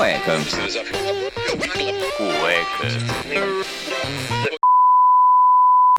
Cueca. Cueca.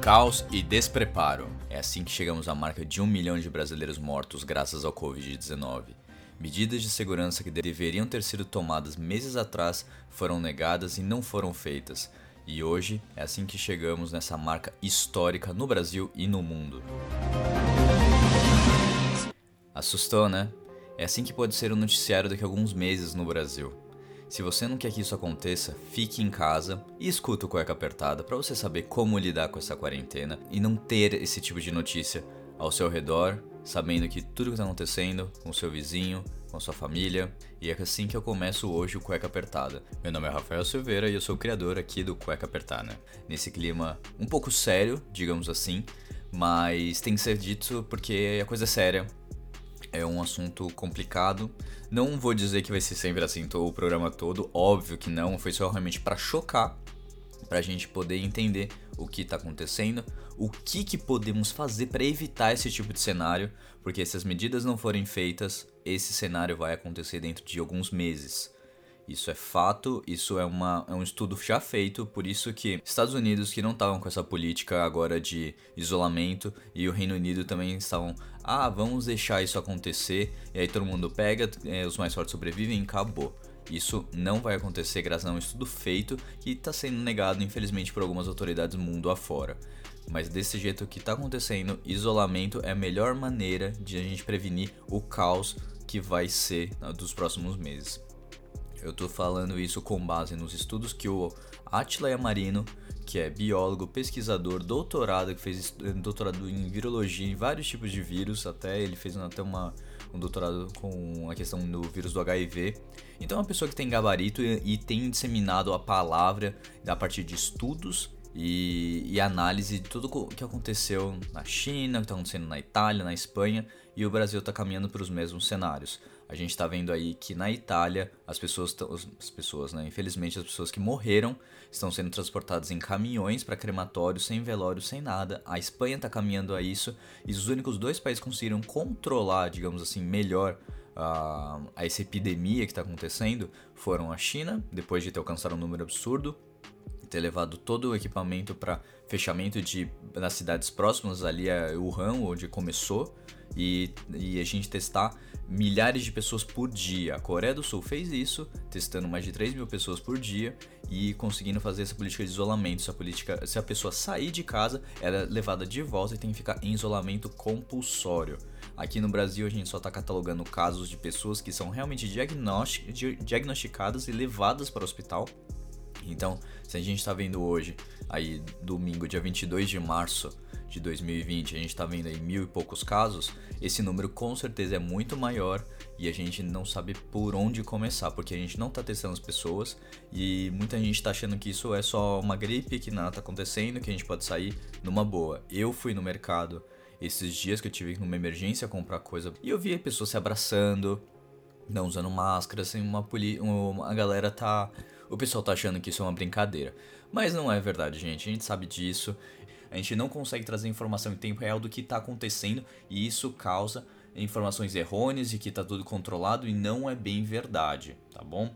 Caos e despreparo. É assim que chegamos à marca de um milhão de brasileiros mortos graças ao Covid-19. Medidas de segurança que deveriam ter sido tomadas meses atrás foram negadas e não foram feitas. E hoje é assim que chegamos nessa marca histórica no Brasil e no mundo. Assustou, né? É assim que pode ser o noticiário daqui a alguns meses no Brasil. Se você não quer que isso aconteça, fique em casa e escuta o Cueca Apertada para você saber como lidar com essa quarentena e não ter esse tipo de notícia ao seu redor, sabendo que tudo que está acontecendo com seu vizinho, com sua família. E é assim que eu começo hoje o Cueca Apertada. Meu nome é Rafael Silveira e eu sou o criador aqui do Cueca Apertada. Nesse clima um pouco sério, digamos assim, mas tem que ser dito porque a coisa é séria é um assunto complicado. Não vou dizer que vai ser sempre assim o programa todo, óbvio que não, foi só realmente para chocar, para a gente poder entender o que está acontecendo, o que, que podemos fazer para evitar esse tipo de cenário, porque se as medidas não forem feitas, esse cenário vai acontecer dentro de alguns meses. Isso é fato, isso é, uma, é um estudo já feito, por isso que Estados Unidos, que não estavam com essa política agora de isolamento, e o Reino Unido também estavam, ah, vamos deixar isso acontecer, e aí todo mundo pega, é, os mais fortes sobrevivem e acabou. Isso não vai acontecer graças a um estudo feito que está sendo negado, infelizmente, por algumas autoridades mundo afora. Mas desse jeito que está acontecendo, isolamento é a melhor maneira de a gente prevenir o caos que vai ser né, dos próximos meses. Eu tô falando isso com base nos estudos que o Atila Yamarino, que é biólogo, pesquisador, doutorado, que fez doutorado em virologia em vários tipos de vírus, até ele fez até uma, um doutorado com a questão do vírus do HIV. Então é uma pessoa que tem gabarito e, e tem disseminado a palavra a partir de estudos e, e, análise de tudo o que aconteceu na China, o que está acontecendo na Itália, na Espanha, e o Brasil está caminhando para os mesmos cenários. A gente está vendo aí que na Itália as pessoas, as pessoas, né? Infelizmente as pessoas que morreram estão sendo transportadas em caminhões para crematórios, sem velório, sem nada. A Espanha está caminhando a isso e os únicos dois países que conseguiram controlar, digamos assim, melhor a, essa epidemia que está acontecendo foram a China, depois de ter alcançado um número absurdo, ter levado todo o equipamento para fechamento de nas cidades próximas ali a Wuhan, onde começou, e, e a gente testar milhares de pessoas por dia. A Coreia do Sul fez isso, testando mais de 3 mil pessoas por dia e conseguindo fazer essa política de isolamento. Se a, política, se a pessoa sair de casa, ela é levada de volta e tem que ficar em isolamento compulsório. Aqui no Brasil a gente só está catalogando casos de pessoas que são realmente diagnosticadas e levadas para o hospital. Então, se a gente está vendo hoje, aí domingo, dia 22 de março, de 2020 a gente está vendo aí mil e poucos casos, esse número com certeza é muito maior e a gente não sabe por onde começar, porque a gente não está testando as pessoas e muita gente está achando que isso é só uma gripe, que nada está acontecendo, que a gente pode sair numa boa. Eu fui no mercado esses dias que eu tive numa emergência comprar coisa e eu vi pessoas se abraçando, não usando máscara, assim, uma, poli uma a galera tá. O pessoal tá achando que isso é uma brincadeira. Mas não é verdade, gente. A gente sabe disso a gente não consegue trazer informação em tempo real do que está acontecendo e isso causa informações errôneas de que está tudo controlado e não é bem verdade, tá bom?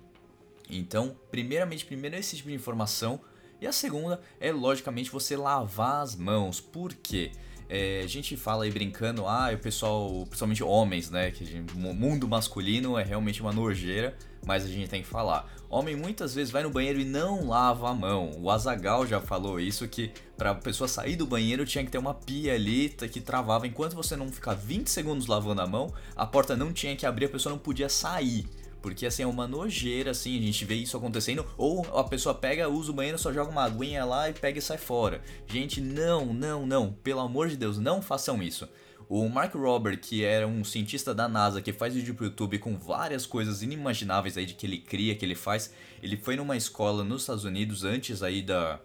Então, primeiramente, primeiro esse tipo de informação e a segunda é logicamente você lavar as mãos. Por quê? É, a gente fala aí brincando, ah, o pessoal, principalmente homens, né? Que o mundo masculino é realmente uma nojeira, mas a gente tem que falar. Homem muitas vezes vai no banheiro e não lava a mão. O Azagal já falou isso que para a pessoa sair do banheiro tinha que ter uma pia ali que travava enquanto você não ficar 20 segundos lavando a mão, a porta não tinha que abrir, a pessoa não podia sair. Porque assim é uma nojeira, assim, a gente vê isso acontecendo. Ou a pessoa pega, usa o banheiro, só joga uma aguinha lá e pega e sai fora. Gente, não, não, não. Pelo amor de Deus, não façam isso. O Mark Robert, que era um cientista da NASA que faz vídeo pro YouTube com várias coisas inimagináveis aí de que ele cria, que ele faz, ele foi numa escola nos Estados Unidos antes aí da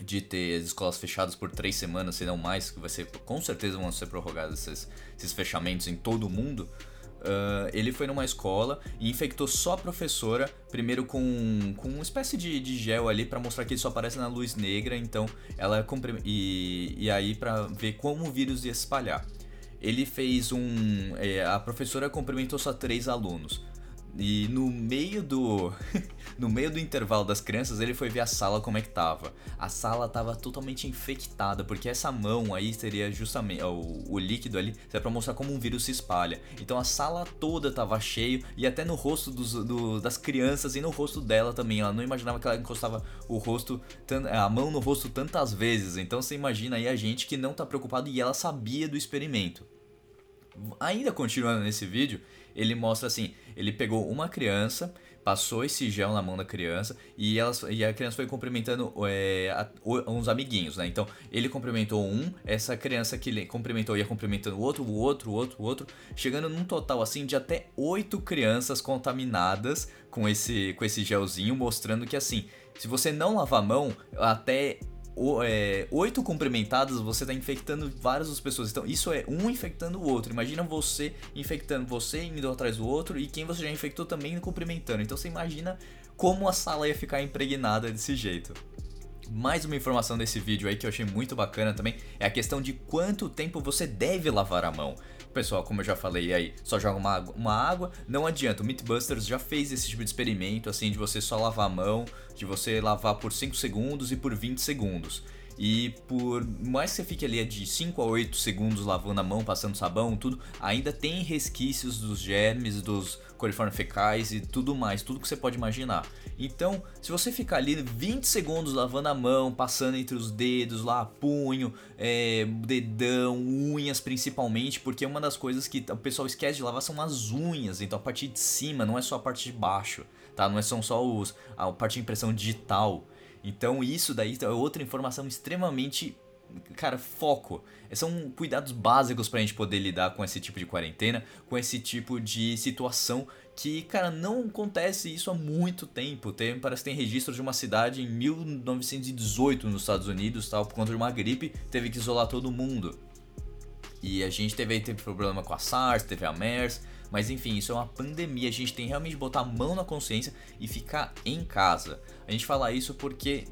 de ter as escolas fechadas por três semanas, se não mais, que vai ser com certeza vão ser prorrogados esses, esses fechamentos em todo o mundo. Uh, ele foi numa escola e infectou só a professora, primeiro com, com uma espécie de, de gel ali para mostrar que ele só aparece na luz negra, então ela e, e aí para ver como o vírus ia se espalhar. Ele fez um. É, a professora cumprimentou só três alunos. E no meio do no meio do intervalo das crianças, ele foi ver a sala como é que tava. A sala tava totalmente infectada, porque essa mão aí seria justamente o, o líquido ali, é para mostrar como um vírus se espalha. Então a sala toda tava cheio e até no rosto dos, do, das crianças e no rosto dela também. Ela não imaginava que ela encostava o rosto, a mão no rosto tantas vezes. Então você imagina aí a gente que não tá preocupado e ela sabia do experimento. Ainda continuando nesse vídeo, ele mostra assim: ele pegou uma criança, passou esse gel na mão da criança e, ela, e a criança foi cumprimentando é, a, uns amiguinhos, né? Então ele cumprimentou um, essa criança que ele cumprimentou ia cumprimentando o outro, o outro, o outro, o outro, chegando num total assim de até oito crianças contaminadas com esse, com esse gelzinho, mostrando que assim, se você não lavar a mão, até é, oito cumprimentadas, você está infectando várias das pessoas. Então, isso é um infectando o outro. Imagina você infectando você, indo atrás do outro, e quem você já infectou também cumprimentando. Então, você imagina como a sala ia ficar impregnada desse jeito. Mais uma informação desse vídeo aí que eu achei muito bacana também é a questão de quanto tempo você deve lavar a mão. Pessoal, como eu já falei aí, só joga uma água, uma água, não adianta. O Mythbusters já fez esse tipo de experimento, assim, de você só lavar a mão, de você lavar por 5 segundos e por 20 segundos. E por mais que você fique ali de 5 a 8 segundos lavando a mão, passando sabão, tudo, ainda tem resquícios dos germes, dos coliformes fecais e tudo mais, tudo que você pode imaginar. Então, se você ficar ali 20 segundos lavando a mão, passando entre os dedos, lá, punho, é, dedão, unhas principalmente, porque uma das coisas que o pessoal esquece de lavar são as unhas, então a parte de cima, não é só a parte de baixo, tá? Não é só os, a parte de impressão digital. Então isso daí é outra informação extremamente cara, foco. São cuidados básicos pra gente poder lidar com esse tipo de quarentena, com esse tipo de situação que, cara, não acontece isso há muito tempo. Tem, parece que tem registro de uma cidade em 1918 nos Estados Unidos, tal, por conta de uma gripe, teve que isolar todo mundo. E a gente teve, teve problema com a SARS, teve a MERS, mas enfim, isso é uma pandemia. A gente tem realmente botar a mão na consciência e ficar em casa. A gente fala isso porque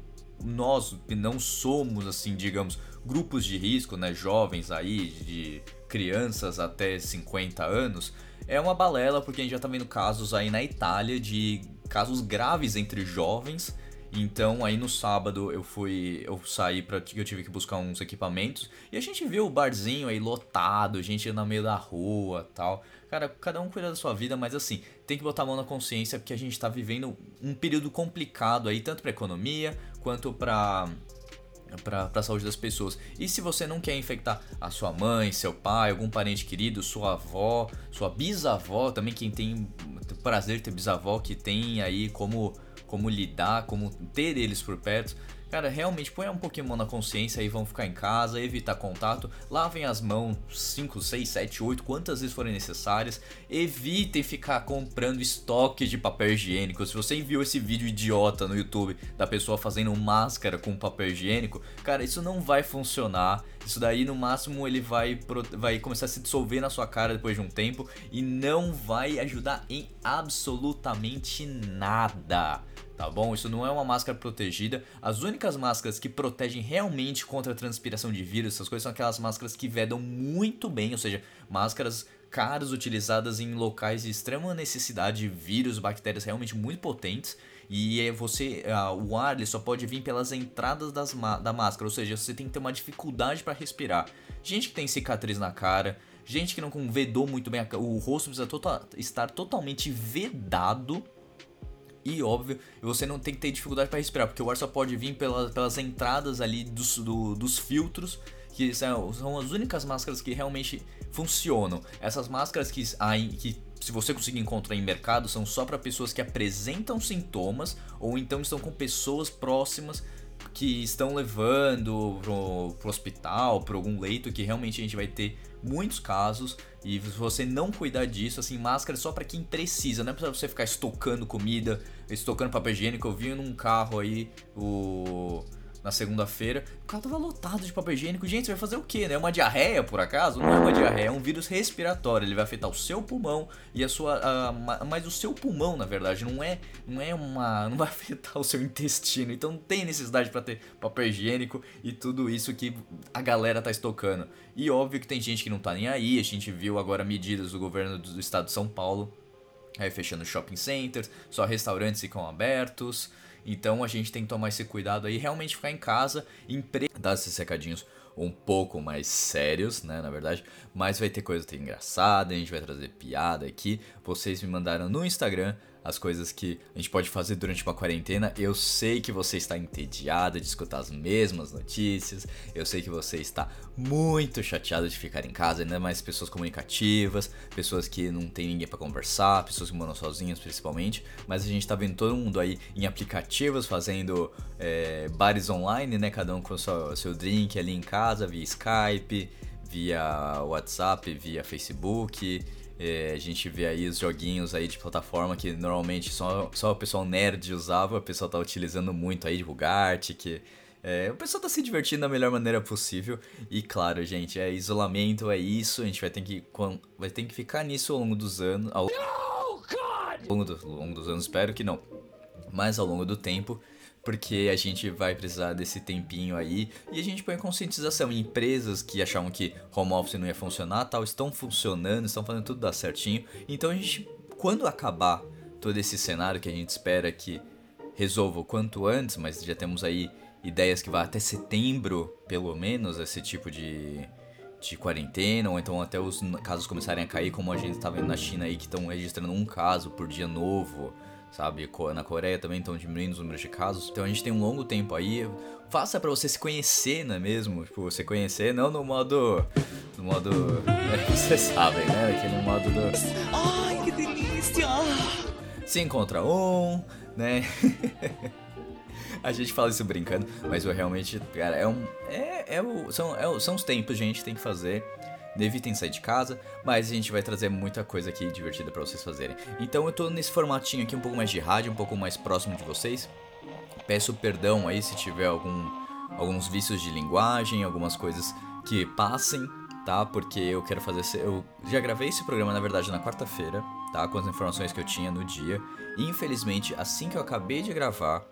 nós não somos, assim, digamos, grupos de risco, né? Jovens aí, de crianças até 50 anos. É uma balela porque a gente já tá vendo casos aí na Itália de casos graves entre jovens então aí no sábado eu fui, eu saí para eu tive que buscar uns equipamentos e a gente viu o barzinho aí lotado, gente no meio da rua, tal. Cara, cada um cuida da sua vida, mas assim, tem que botar a mão na consciência porque a gente tá vivendo um período complicado aí tanto para economia quanto para para a saúde das pessoas. E se você não quer infectar a sua mãe, seu pai, algum parente querido, sua avó, sua bisavó, também quem tem prazer ter bisavó que tem aí como como lidar, como ter eles por perto. Cara, realmente põe um Pokémon na consciência e vão ficar em casa, evitar contato, lavem as mãos 5, 6, 7, 8, quantas vezes forem necessárias. Evitem ficar comprando estoque de papel higiênico. Se você enviou esse vídeo idiota no YouTube da pessoa fazendo máscara com papel higiênico, cara, isso não vai funcionar. Isso daí no máximo ele vai, vai começar a se dissolver na sua cara depois de um tempo e não vai ajudar em absolutamente nada tá bom? Isso não é uma máscara protegida. As únicas máscaras que protegem realmente contra a transpiração de vírus, essas coisas são aquelas máscaras que vedam muito bem, ou seja, máscaras caras utilizadas em locais de extrema necessidade de vírus, bactérias realmente muito potentes. E é você, uh, o ar ele só pode vir pelas entradas das da máscara, ou seja, você tem que ter uma dificuldade para respirar. Gente que tem cicatriz na cara, gente que não vedou muito bem, a, o rosto precisa tota, estar totalmente vedado. E óbvio, você não tem que ter dificuldade para respirar, porque o ar só pode vir pelas, pelas entradas ali dos, do, dos filtros que são, são as únicas máscaras que realmente funcionam. Essas máscaras que, que se você conseguir encontrar em mercado são só para pessoas que apresentam sintomas ou então estão com pessoas próximas que estão levando pro, pro hospital, para algum leito que realmente a gente vai ter muitos casos e se você não cuidar disso, assim, máscara é só para quem precisa, não é para você ficar estocando comida, estocando papel higiênico. Eu vi num carro aí o na segunda-feira. O carro tava lotado de papel higiênico. Gente, você vai fazer o quê, né? É uma diarreia, por acaso? Não é uma diarreia, é um vírus respiratório. Ele vai afetar o seu pulmão e a sua. Uh, mas o seu pulmão, na verdade, não é, não é uma. Não vai afetar o seu intestino. Então não tem necessidade para ter papel higiênico e tudo isso que a galera tá estocando. E óbvio que tem gente que não tá nem aí. A gente viu agora medidas do governo do estado de São Paulo. Aí fechando shopping centers, só restaurantes ficam abertos. Então a gente tem que tomar esse cuidado aí, realmente ficar em casa, empre... dar esses recadinhos um pouco mais sérios, né, na verdade, mas vai ter coisa engraçada, a gente vai trazer piada aqui. Vocês me mandaram no Instagram as coisas que a gente pode fazer durante uma quarentena. Eu sei que você está entediada de escutar as mesmas notícias. Eu sei que você está muito chateado de ficar em casa, ainda mais pessoas comunicativas, pessoas que não tem ninguém para conversar, pessoas que moram sozinhas principalmente. Mas a gente está vendo todo mundo aí em aplicativos fazendo é, bares online, né? Cada um com o seu, seu drink ali em casa, via Skype, via WhatsApp, via Facebook. É, a gente vê aí os joguinhos aí de plataforma que normalmente só, só o pessoal nerd usava, o pessoal tá utilizando muito aí, tipo Gartic. É, o pessoal tá se divertindo da melhor maneira possível. E claro, gente, é isolamento, é isso. A gente vai ter que, vai ter que ficar nisso ao longo dos anos. Ao, ao longo, do, ao longo dos anos, espero que não. Mas ao longo do tempo porque a gente vai precisar desse tempinho aí e a gente põe conscientização em empresas que achavam que home office não ia funcionar, tal, estão funcionando, estão fazendo tudo dar certinho. Então a gente, quando acabar todo esse cenário que a gente espera que resolva o quanto antes, mas já temos aí ideias que vai até setembro, pelo menos, esse tipo de, de quarentena, ou então até os casos começarem a cair, como a gente está vendo na China aí, que estão registrando um caso por dia novo sabe? Na Coreia também estão diminuindo os números de casos. Então a gente tem um longo tempo aí. Faça para você se conhecer, não é mesmo? Tipo, você conhecer não no modo. No modo. É, vocês sabem, né? Aqui no modo do. Ai, que delícia! Se encontra um, né? a gente fala isso brincando, mas eu realmente, cara, é um. É, é o, são, é, são os tempos, gente, tem que fazer evitem sair de casa, mas a gente vai trazer muita coisa aqui divertida para vocês fazerem. Então eu tô nesse formatinho aqui um pouco mais de rádio, um pouco mais próximo de vocês. Peço perdão aí se tiver algum, alguns vícios de linguagem, algumas coisas que passem, tá? Porque eu quero fazer. Eu já gravei esse programa, na verdade, na quarta-feira, tá? Com as informações que eu tinha no dia. E infelizmente, assim que eu acabei de gravar,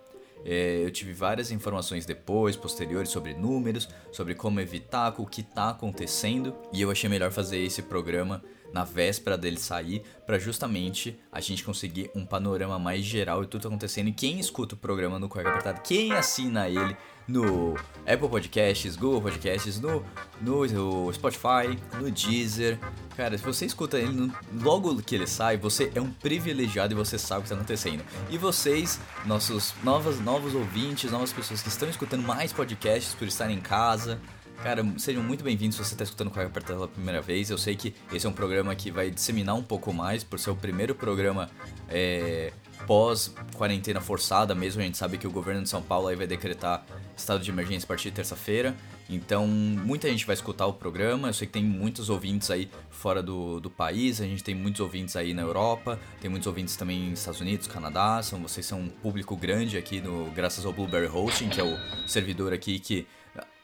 é, eu tive várias informações depois, posteriores, sobre números, sobre como evitar, o que está acontecendo, e eu achei melhor fazer esse programa na véspera dele sair, para justamente a gente conseguir um panorama mais geral de tudo acontecendo. E quem escuta o programa no Cueca Apertado, quem assina ele no Apple Podcasts, Google Podcasts, no, no, Spotify, no Deezer. Cara, se você escuta ele no, logo que ele sai, você é um privilegiado e você sabe o que está acontecendo. E vocês, nossos novos, novos ouvintes, novas pessoas que estão escutando mais podcasts por estarem em casa, Cara, sejam muito bem-vindos se você está escutando Cueca Apertada pela primeira vez. Eu sei que esse é um programa que vai disseminar um pouco mais, por ser o primeiro programa é, pós-quarentena forçada mesmo. A gente sabe que o governo de São Paulo aí vai decretar estado de emergência a partir de terça-feira. Então, muita gente vai escutar o programa. Eu sei que tem muitos ouvintes aí fora do, do país. A gente tem muitos ouvintes aí na Europa. Tem muitos ouvintes também nos Estados Unidos, Canadá. São, vocês são um público grande aqui, no, graças ao Blueberry Hosting, que é o servidor aqui que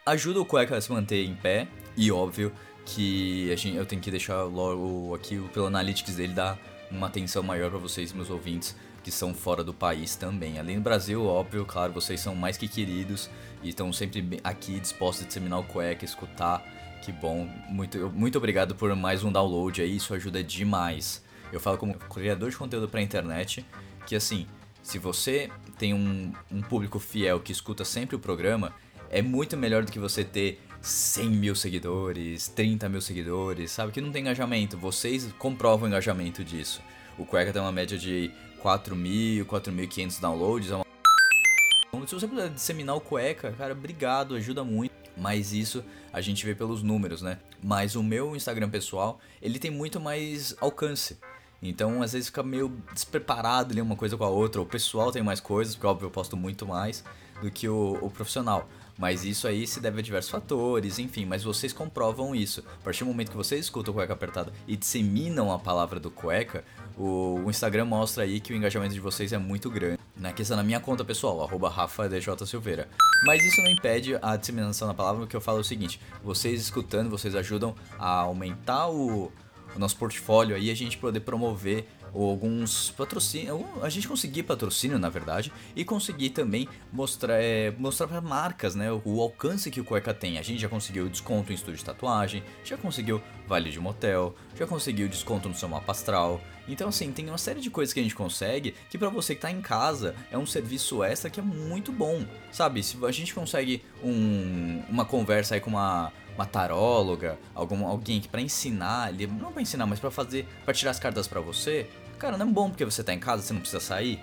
ajuda o Cueca a se manter em pé. E óbvio que a gente, eu tenho que deixar logo aqui pelo Analytics dele dar uma atenção maior para vocês, meus ouvintes, que são fora do país também. Além do Brasil, óbvio, claro, vocês são mais que queridos e estão sempre aqui dispostos a disseminar o cueca, escutar. Que bom. Muito, muito obrigado por mais um download aí, isso ajuda demais. Eu falo como criador de conteúdo pra internet, que assim, Se você tem um, um público fiel que escuta sempre o programa, é muito melhor do que você ter 100 mil seguidores, 30 mil seguidores, sabe? Que não tem engajamento. Vocês comprovam o engajamento disso. O Cueca tem uma média de 4 mil, 4.500 downloads. É uma... Se você puder disseminar o Cueca, cara, obrigado, ajuda muito. Mas isso a gente vê pelos números, né? Mas o meu Instagram pessoal, ele tem muito mais alcance. Então, às vezes fica meio despreparado ali uma coisa com a outra. O pessoal tem mais coisas, porque óbvio eu posto muito mais do que o, o profissional. Mas isso aí se deve a diversos fatores, enfim, mas vocês comprovam isso. A partir do momento que vocês escutam o cueca apertado e disseminam a palavra do cueca, o, Instagram mostra aí que o engajamento de vocês é muito grande. Na questão na minha conta pessoal, arroba RafaDJ Mas isso não impede a disseminação da palavra, porque eu falo o seguinte: vocês escutando, vocês ajudam a aumentar o, o nosso portfólio aí, a gente poder promover ou alguns patrocínios, a gente conseguir patrocínio na verdade e conseguir também mostrar é, mostrar para marcas, né, o, o, alcance que o Cueca tem. A gente já conseguiu desconto em estúdio de tatuagem, já conseguiu vale de motel, já conseguiu desconto no seu mapa astral. Então assim, tem uma série de coisas que a gente consegue que para você que tá em casa é um serviço extra que é muito bom. Sabe, se a gente consegue um, uma conversa aí com uma uma taróloga, algum, alguém que para ensinar, não para ensinar, mas para fazer, para tirar as cartas para você, Cara, não é bom porque você tá em casa, você não precisa sair?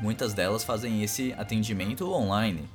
Muitas delas fazem esse atendimento online.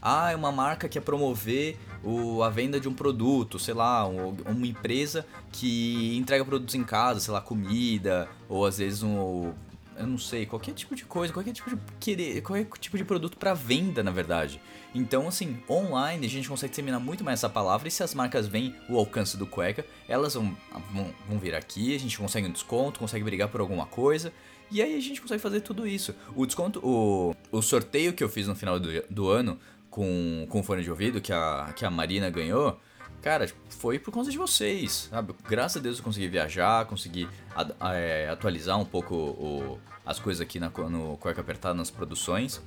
Ah, é uma marca que quer promover o, a venda de um produto, sei lá, um, uma empresa que entrega produtos em casa, sei lá, comida, ou às vezes um, eu não sei, qualquer tipo de coisa, qualquer tipo de querer, qualquer tipo de produto para venda, na verdade. Então, assim, online a gente consegue terminar muito mais essa palavra e se as marcas veem o alcance do cueca, elas vão, vão, vão vir aqui, a gente consegue um desconto, consegue brigar por alguma coisa. E aí a gente consegue fazer tudo isso. O desconto, o, o sorteio que eu fiz no final do, do ano com, com fone de ouvido que a, que a Marina ganhou, Cara, foi por conta de vocês, sabe? Graças a Deus eu consegui viajar, consegui é, atualizar um pouco o, as coisas aqui na, no Cueca Apertada nas produções.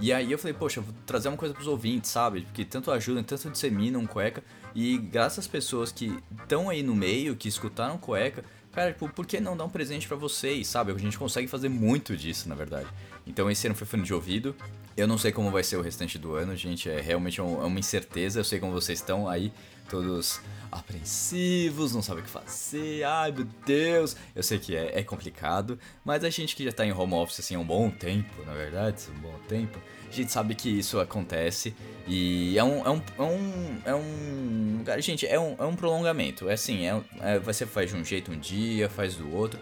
E aí eu falei, poxa, vou trazer uma coisa pros ouvintes, sabe? Porque tanto ajudam, tanto disseminam cueca. E graças às pessoas que estão aí no meio, que escutaram cueca, cara, tipo, por que não dar um presente para vocês, sabe? A gente consegue fazer muito disso, na verdade. Então esse ano foi fone de ouvido. Eu não sei como vai ser o restante do ano, gente. É realmente é uma incerteza. Eu sei como vocês estão aí todos apreensivos, não sabem o que fazer, ai meu Deus. Eu sei que é, é complicado, mas a gente que já tá em home office assim há um bom tempo, na verdade, um bom tempo, a gente sabe que isso acontece e é um. É um, é um, é um gente, é um, é um prolongamento. É assim, é, é, você faz de um jeito um dia, faz do outro.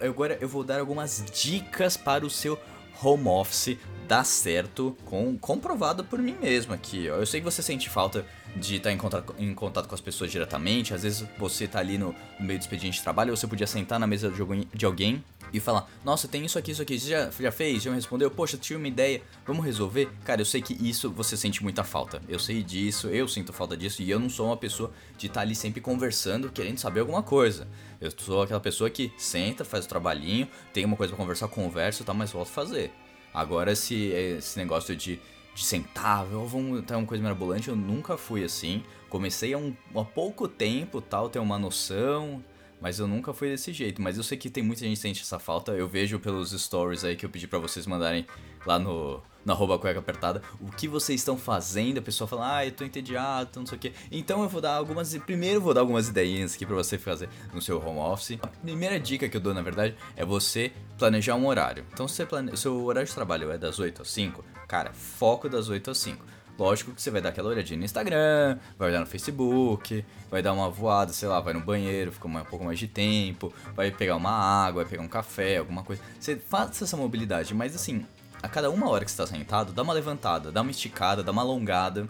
Agora eu vou dar algumas dicas para o seu home office dar certo, com, comprovado por mim mesmo aqui. Eu sei que você sente falta de estar em contato, em contato com as pessoas diretamente. Às vezes você tá ali no, no meio do expediente de trabalho, você podia sentar na mesa de alguém e falar: Nossa, tem isso aqui, isso aqui, você já, já fez? Já me respondeu? Poxa, tinha uma ideia, vamos resolver? Cara, eu sei que isso você sente muita falta. Eu sei disso, eu sinto falta disso e eu não sou uma pessoa de estar tá ali sempre conversando, querendo saber alguma coisa. Eu sou aquela pessoa que senta, faz o trabalhinho, tem uma coisa pra conversar, conversa, tá, mas volta a fazer. Agora, esse, esse negócio de de sentar, vamos ter uma coisa mirabolante, eu nunca fui assim. Comecei há, um, há pouco tempo, tal, ter uma noção, mas eu nunca fui desse jeito. Mas eu sei que tem muita gente que sente essa falta. Eu vejo pelos stories aí que eu pedi para vocês mandarem lá no, na arroba cueca apertada, o que vocês estão fazendo, a pessoa fala, ah, eu tô entediado, não sei o que. Então eu vou dar algumas. Primeiro eu vou dar algumas ideias aqui pra você fazer no seu home office. A primeira dica que eu dou, na verdade, é você planejar um horário. Então, se você plane... seu horário de trabalho é das 8 às 5, cara, foco das 8 às 5. Lógico que você vai dar aquela olhadinha no Instagram, vai olhar no Facebook, vai dar uma voada, sei lá, vai no banheiro, fica um pouco mais de tempo, vai pegar uma água, vai pegar um café, alguma coisa. Você faça essa mobilidade, mas assim, a cada uma hora que você está sentado, dá uma levantada, dá uma esticada, dá uma alongada.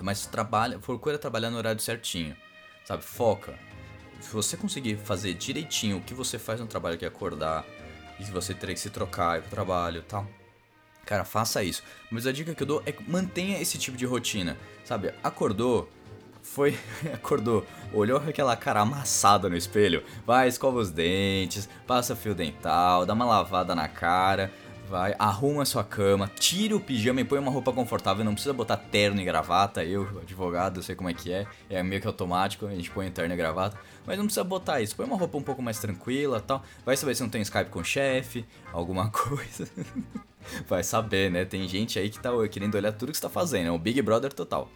Mas trabalha, procura trabalhar no horário certinho. Sabe? Foca. Se você conseguir fazer direitinho o que você faz no trabalho, que é acordar, e se você ter que se trocar ir pro trabalho tal. Cara, faça isso. Mas a dica que eu dou é mantenha esse tipo de rotina. Sabe? Acordou, foi, acordou, olhou aquela cara amassada no espelho, vai, escova os dentes, passa fio dental, dá uma lavada na cara, Vai, arruma sua cama, tira o pijama e põe uma roupa confortável. Não precisa botar terno e gravata. Eu, advogado, sei como é que é. É meio que automático, a gente põe terno e gravata. Mas não precisa botar isso. Põe uma roupa um pouco mais tranquila tal. Vai saber se não tem Skype com o chefe, alguma coisa. Vai saber, né? Tem gente aí que tá querendo olhar tudo que você tá fazendo. É um Big Brother total.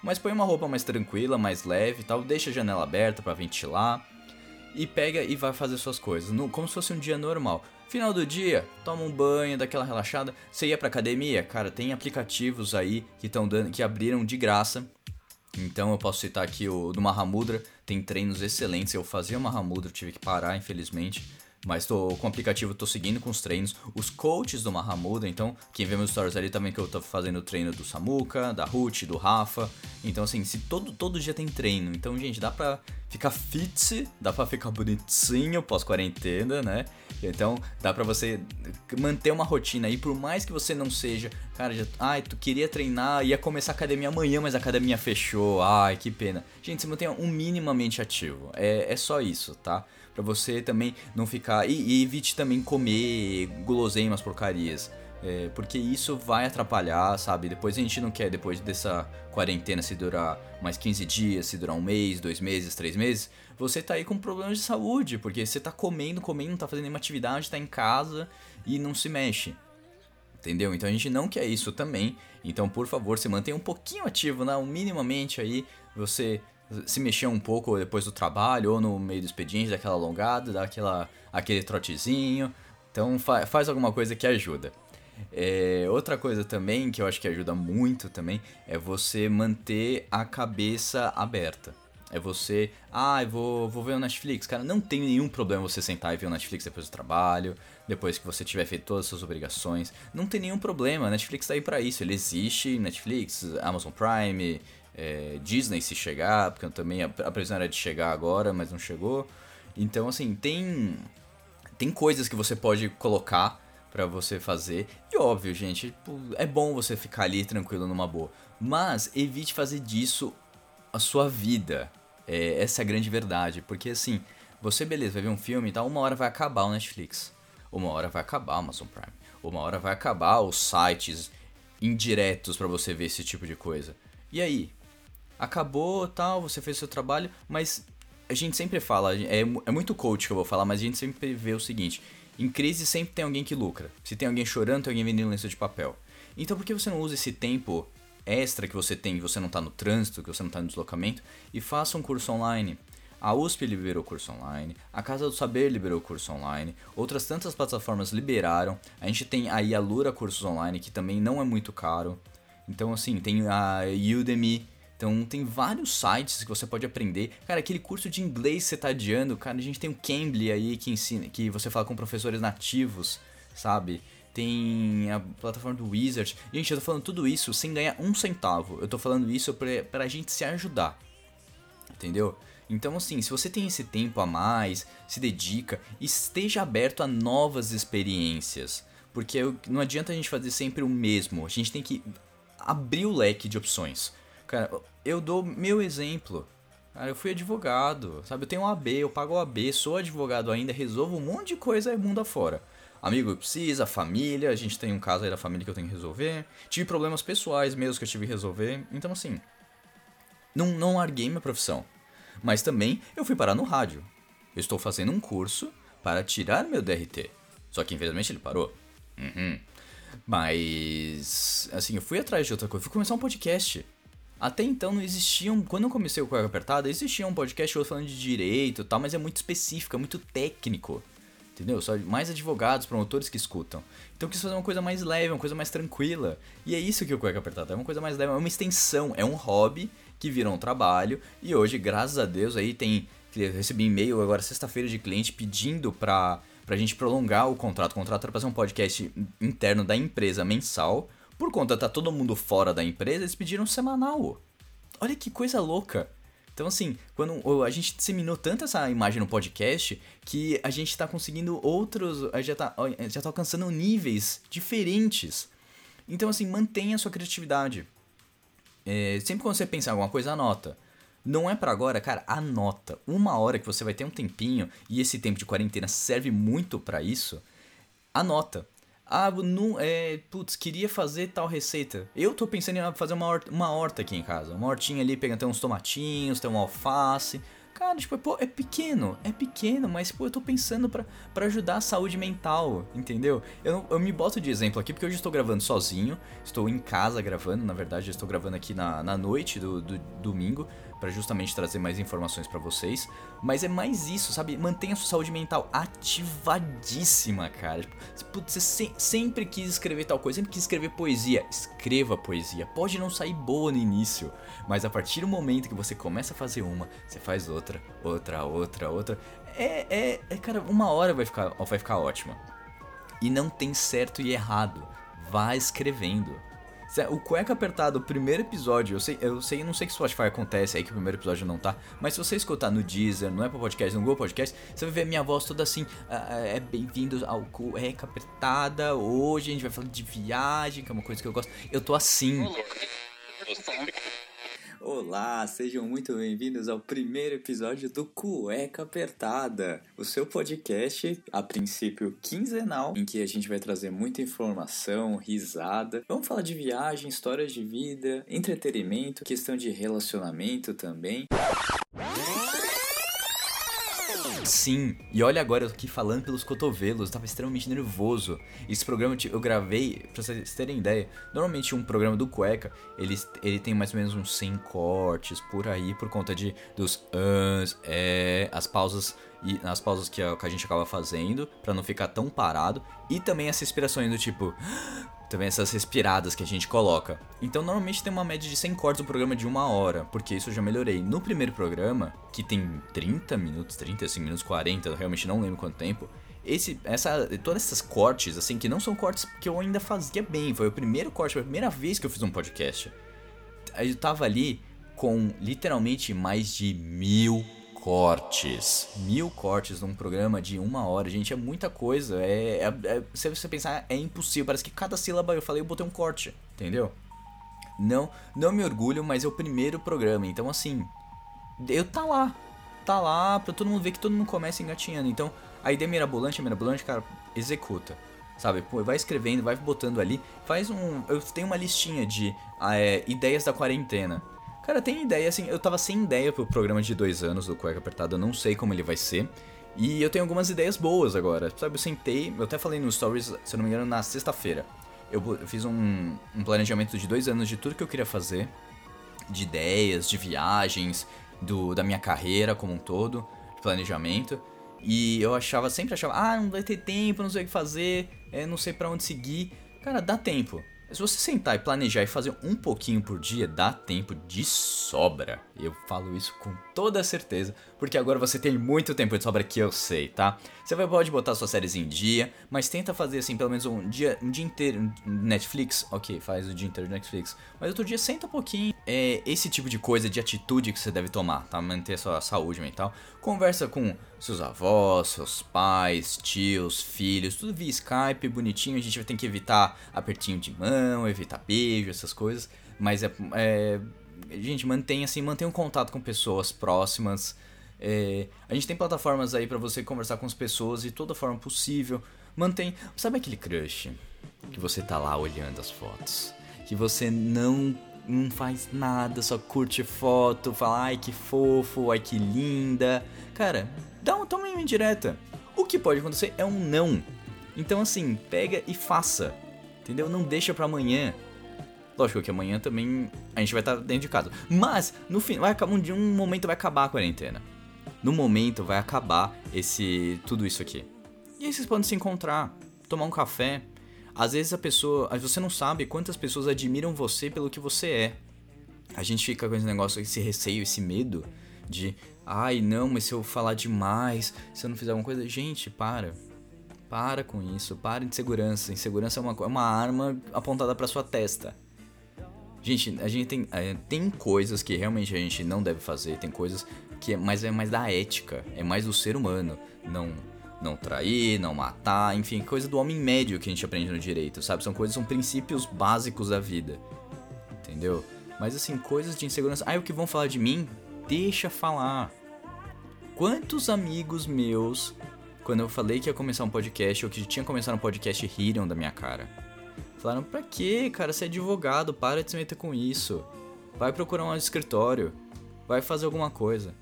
Mas põe uma roupa mais tranquila, mais leve tal. Deixa a janela aberta para ventilar. E pega e vai fazer suas coisas. Como se fosse um dia normal. Final do dia, toma um banho, daquela relaxada. Você ia pra academia? Cara, tem aplicativos aí que estão dando, que abriram de graça. Então eu posso citar aqui o do Mahamudra, tem treinos excelentes. Eu fazia Mahamudra, tive que parar, infelizmente. Mas tô com o aplicativo, tô seguindo com os treinos. Os coaches do Mahamudra, então, quem vê meus stories ali também que eu tô fazendo treino do Samuka, da Ruth, do Rafa. Então, assim, se todo, todo dia tem treino. Então, gente, dá pra ficar fit, dá pra ficar bonitinho pós-quarentena, né? Então, dá pra você manter uma rotina aí, por mais que você não seja, cara, já, ai, tu queria treinar, ia começar a academia amanhã, mas a academia fechou, ai, que pena. Gente, se mantenha um minimamente ativo, é, é só isso, tá? Pra você também não ficar, e, e evite também comer guloseimas, porcarias. É, porque isso vai atrapalhar, sabe? Depois a gente não quer, depois dessa quarentena, se durar mais 15 dias, se durar um mês, dois meses, três meses, você tá aí com problemas de saúde, porque você tá comendo, comendo, não tá fazendo nenhuma atividade, tá em casa e não se mexe. Entendeu? Então a gente não quer isso também. Então, por favor, se mantenha um pouquinho ativo, né? minimamente aí, você se mexer um pouco depois do trabalho ou no meio do expediente, daquela alongada, dá aquela, aquele trotezinho. Então fa faz alguma coisa que ajuda. É, outra coisa também que eu acho que ajuda muito também é você manter a cabeça aberta. É você, ah, eu vou, vou ver o Netflix. Cara, não tem nenhum problema você sentar e ver o Netflix depois do trabalho, depois que você tiver feito todas as suas obrigações. Não tem nenhum problema, Netflix tá aí pra isso. Ele existe, Netflix, Amazon Prime, é, Disney se chegar, porque também a, a previsão era de chegar agora, mas não chegou. Então, assim, tem, tem coisas que você pode colocar para você fazer. E óbvio, gente, tipo, é bom você ficar ali tranquilo numa boa. Mas evite fazer disso a sua vida. É, essa é a grande verdade. Porque assim, você, beleza, vai ver um filme e tal, uma hora vai acabar o Netflix. Uma hora vai acabar o Amazon Prime. Uma hora vai acabar os sites indiretos para você ver esse tipo de coisa. E aí? Acabou, tal, você fez seu trabalho, mas a gente sempre fala, é, é muito coach que eu vou falar, mas a gente sempre vê o seguinte: em crise sempre tem alguém que lucra. Se tem alguém chorando, tem alguém vendendo lenço de papel. Então por que você não usa esse tempo extra que você tem, que você não está no trânsito, que você não está no deslocamento, e faça um curso online? A USP liberou curso online, a Casa do Saber liberou curso online, outras tantas plataformas liberaram. A gente tem aí a Lura Cursos Online, que também não é muito caro. Então, assim, tem a Udemy, então tem vários sites que você pode aprender. Cara, aquele curso de inglês você tá cara, a gente tem o Cambly aí que ensina, que você fala com professores nativos, sabe? Tem a plataforma do Wizard. Gente, eu tô falando tudo isso sem ganhar um centavo. Eu tô falando isso pra, pra gente se ajudar. Entendeu? Então, assim, se você tem esse tempo a mais, se dedica, esteja aberto a novas experiências. Porque não adianta a gente fazer sempre o mesmo. A gente tem que abrir o leque de opções. Cara, eu dou meu exemplo. Cara, eu fui advogado, sabe? Eu tenho um AB, eu pago o AB, sou advogado ainda, resolvo um monte de coisa mundo afora. Amigo precisa, família, a gente tem um caso aí da família que eu tenho que resolver. Tive problemas pessoais mesmo que eu tive que resolver. Então, assim, não, não larguei minha profissão. Mas também eu fui parar no rádio. Eu estou fazendo um curso para tirar meu DRT. Só que infelizmente ele parou. Uhum. Mas, assim, eu fui atrás de outra coisa. Fui começar um podcast. Até então não existiam. Quando eu comecei o Cueca Apertada, existia um podcast outro falando de direito e tal, mas é muito específico, é muito técnico. Entendeu? Só mais advogados, promotores que escutam. Então eu quis fazer uma coisa mais leve, uma coisa mais tranquila. E é isso que o Cueca Apertada é uma coisa mais leve, é uma extensão, é um hobby que virou um trabalho. E hoje, graças a Deus, aí tem. Recebi e-mail agora sexta-feira de cliente pedindo pra, pra gente prolongar o contrato. O contrato era pra ser um podcast interno da empresa mensal por conta tá todo mundo fora da empresa, eles pediram semanal. Olha que coisa louca. Então, assim, quando a gente disseminou tanto essa imagem no podcast que a gente tá conseguindo outros. Já tá, já tá alcançando níveis diferentes. Então, assim, mantenha a sua criatividade. É, sempre quando você pensar em alguma coisa, anota. Não é para agora, cara, anota. Uma hora que você vai ter um tempinho e esse tempo de quarentena serve muito para isso, anota Ah, não, é, putz, queria fazer tal receita. Eu tô pensando em fazer uma horta, uma horta aqui em casa. Uma hortinha ali, pegando até uns tomatinhos, tem um alface. Cara, tipo, pô, é pequeno, é pequeno, mas, pô, eu tô pensando pra ajudar a saúde mental, entendeu? Eu, eu me boto de exemplo aqui porque hoje eu estou gravando sozinho, estou em casa gravando, na verdade, eu estou gravando aqui na, na noite do, do domingo, para justamente trazer mais informações para vocês. Mas é mais isso, sabe? Mantenha a sua saúde mental ativadíssima, cara. Tipo, você se sempre quis escrever tal coisa, sempre quis escrever poesia. Escreva poesia. Pode não sair boa no início, mas a partir do momento que você começa a fazer uma, você faz outra, outra, outra, outra. É, é, é cara, uma hora vai ficar, vai ficar ótima. E não tem certo e errado. Vá escrevendo. O Cueca Apertado, o primeiro episódio, eu sei, eu sei, não sei que Spotify acontece aí que o primeiro episódio não tá, mas se você escutar no Deezer, no Apple Podcast, no Google Podcast, você vai ver minha voz toda assim, ah, ah, é bem-vindo ao Cueca Apertada, hoje a gente vai falar de viagem, que é uma coisa que eu gosto, eu tô assim. Olá, sejam muito bem-vindos ao primeiro episódio do Cueca Apertada, o seu podcast, a princípio quinzenal, em que a gente vai trazer muita informação, risada. Vamos falar de viagem, histórias de vida, entretenimento, questão de relacionamento também. Sim, e olha agora, eu tô aqui falando pelos cotovelos, tava extremamente nervoso. Esse programa eu gravei, pra vocês terem ideia, normalmente um programa do Cueca, ele, ele tem mais ou menos uns 100 cortes por aí, por conta de dos ans, é, as pausas e as pausas que a, que a gente acaba fazendo, para não ficar tão parado, e também as respirações do tipo também essas respiradas que a gente coloca. Então normalmente tem uma média de 100 cortes no programa de uma hora, porque isso eu já melhorei. No primeiro programa, que tem 30 minutos, 35 minutos, 40, eu realmente não lembro quanto tempo. Esse, essa, todas essas cortes, assim, que não são cortes que eu ainda fazia bem. Foi o primeiro corte, foi a primeira vez que eu fiz um podcast. Eu tava ali com literalmente mais de mil cortes. Mil cortes num programa de uma hora, gente, é muita coisa. É, é, é, se você pensar, é impossível. Parece que cada sílaba eu falei, eu botei um corte, entendeu? Não, não me orgulho, mas é o primeiro programa. Então, assim, eu tá lá. Tá lá pra todo mundo ver que todo mundo começa engatinhando. Então, a ideia mirabolante, é mirabolante, cara, executa. Sabe, Pô, vai escrevendo, vai botando ali. Faz um. Eu tenho uma listinha de é, ideias da quarentena. Cara, tem ideia, assim, eu tava sem ideia pro programa de dois anos do Cueca Apertada, eu não sei como ele vai ser. E eu tenho algumas ideias boas agora. Sabe, eu sentei, eu até falei no Stories, se eu não me engano, na sexta-feira. Eu, fiz um, um, planejamento de dois anos de tudo que eu queria fazer, de ideias, de viagens, do, da minha carreira como um todo, de planejamento. E eu achava, sempre achava, ah, não vai ter tempo, não sei o que fazer, é, não sei para onde seguir. Cara, dá tempo. Se você sentar e planejar e fazer um pouquinho por dia, dá tempo de sobra. Eu falo isso com toda certeza, porque agora você tem muito tempo de sobra que eu sei, tá? Você vai, pode botar suas séries em dia, mas tenta fazer assim pelo menos um dia, um dia inteiro Netflix, ok, faz o dia inteiro Netflix. Mas outro dia senta um pouquinho. É esse tipo de coisa, de atitude que você deve tomar, tá? Manter sua saúde mental. Conversa com seus avós, seus pais, tios, filhos, tudo via Skype, bonitinho. A gente vai ter que evitar apertinho de mão, evitar beijo, essas coisas. Mas é, é gente, mantenha assim, mantenha um contato com pessoas próximas. É, a gente tem plataformas aí para você conversar com as pessoas de toda forma possível. Mantém, sabe aquele crush que você tá lá olhando as fotos, que você não não faz nada, só curte foto, fala ai que fofo, ai que linda. Cara, dá um, toma indireta. O que pode acontecer é um não. Então assim, pega e faça. Entendeu? Não deixa para amanhã. Lógico que amanhã também a gente vai estar dentro de casa. Mas, no fim, vai acabar um dia, um momento vai acabar a quarentena. No momento vai acabar esse tudo isso aqui. E aí vocês podem se encontrar, tomar um café. Às vezes a pessoa, você não sabe quantas pessoas admiram você pelo que você é. A gente fica com esse negócio, esse receio, esse medo de, ai, não, mas se eu falar demais, se eu não fizer alguma coisa, gente, para. Para com isso, para de insegurança. Insegurança é uma, é uma arma apontada para sua testa. Gente, a gente tem, é, tem coisas que realmente a gente não deve fazer, tem coisas que é mais, é mais da ética, é mais do ser humano. Não não trair, não matar, enfim, coisa do homem médio que a gente aprende no direito, sabe? São coisas, são princípios básicos da vida. Entendeu? Mas assim, coisas de insegurança. Ah, o que vão falar de mim? Deixa falar. Quantos amigos meus quando eu falei que ia começar um podcast, ou que tinha começado um podcast, riram da minha cara. Falaram, pra quê, cara? Você é advogado, para de se meter com isso. Vai procurar um escritório. Vai fazer alguma coisa.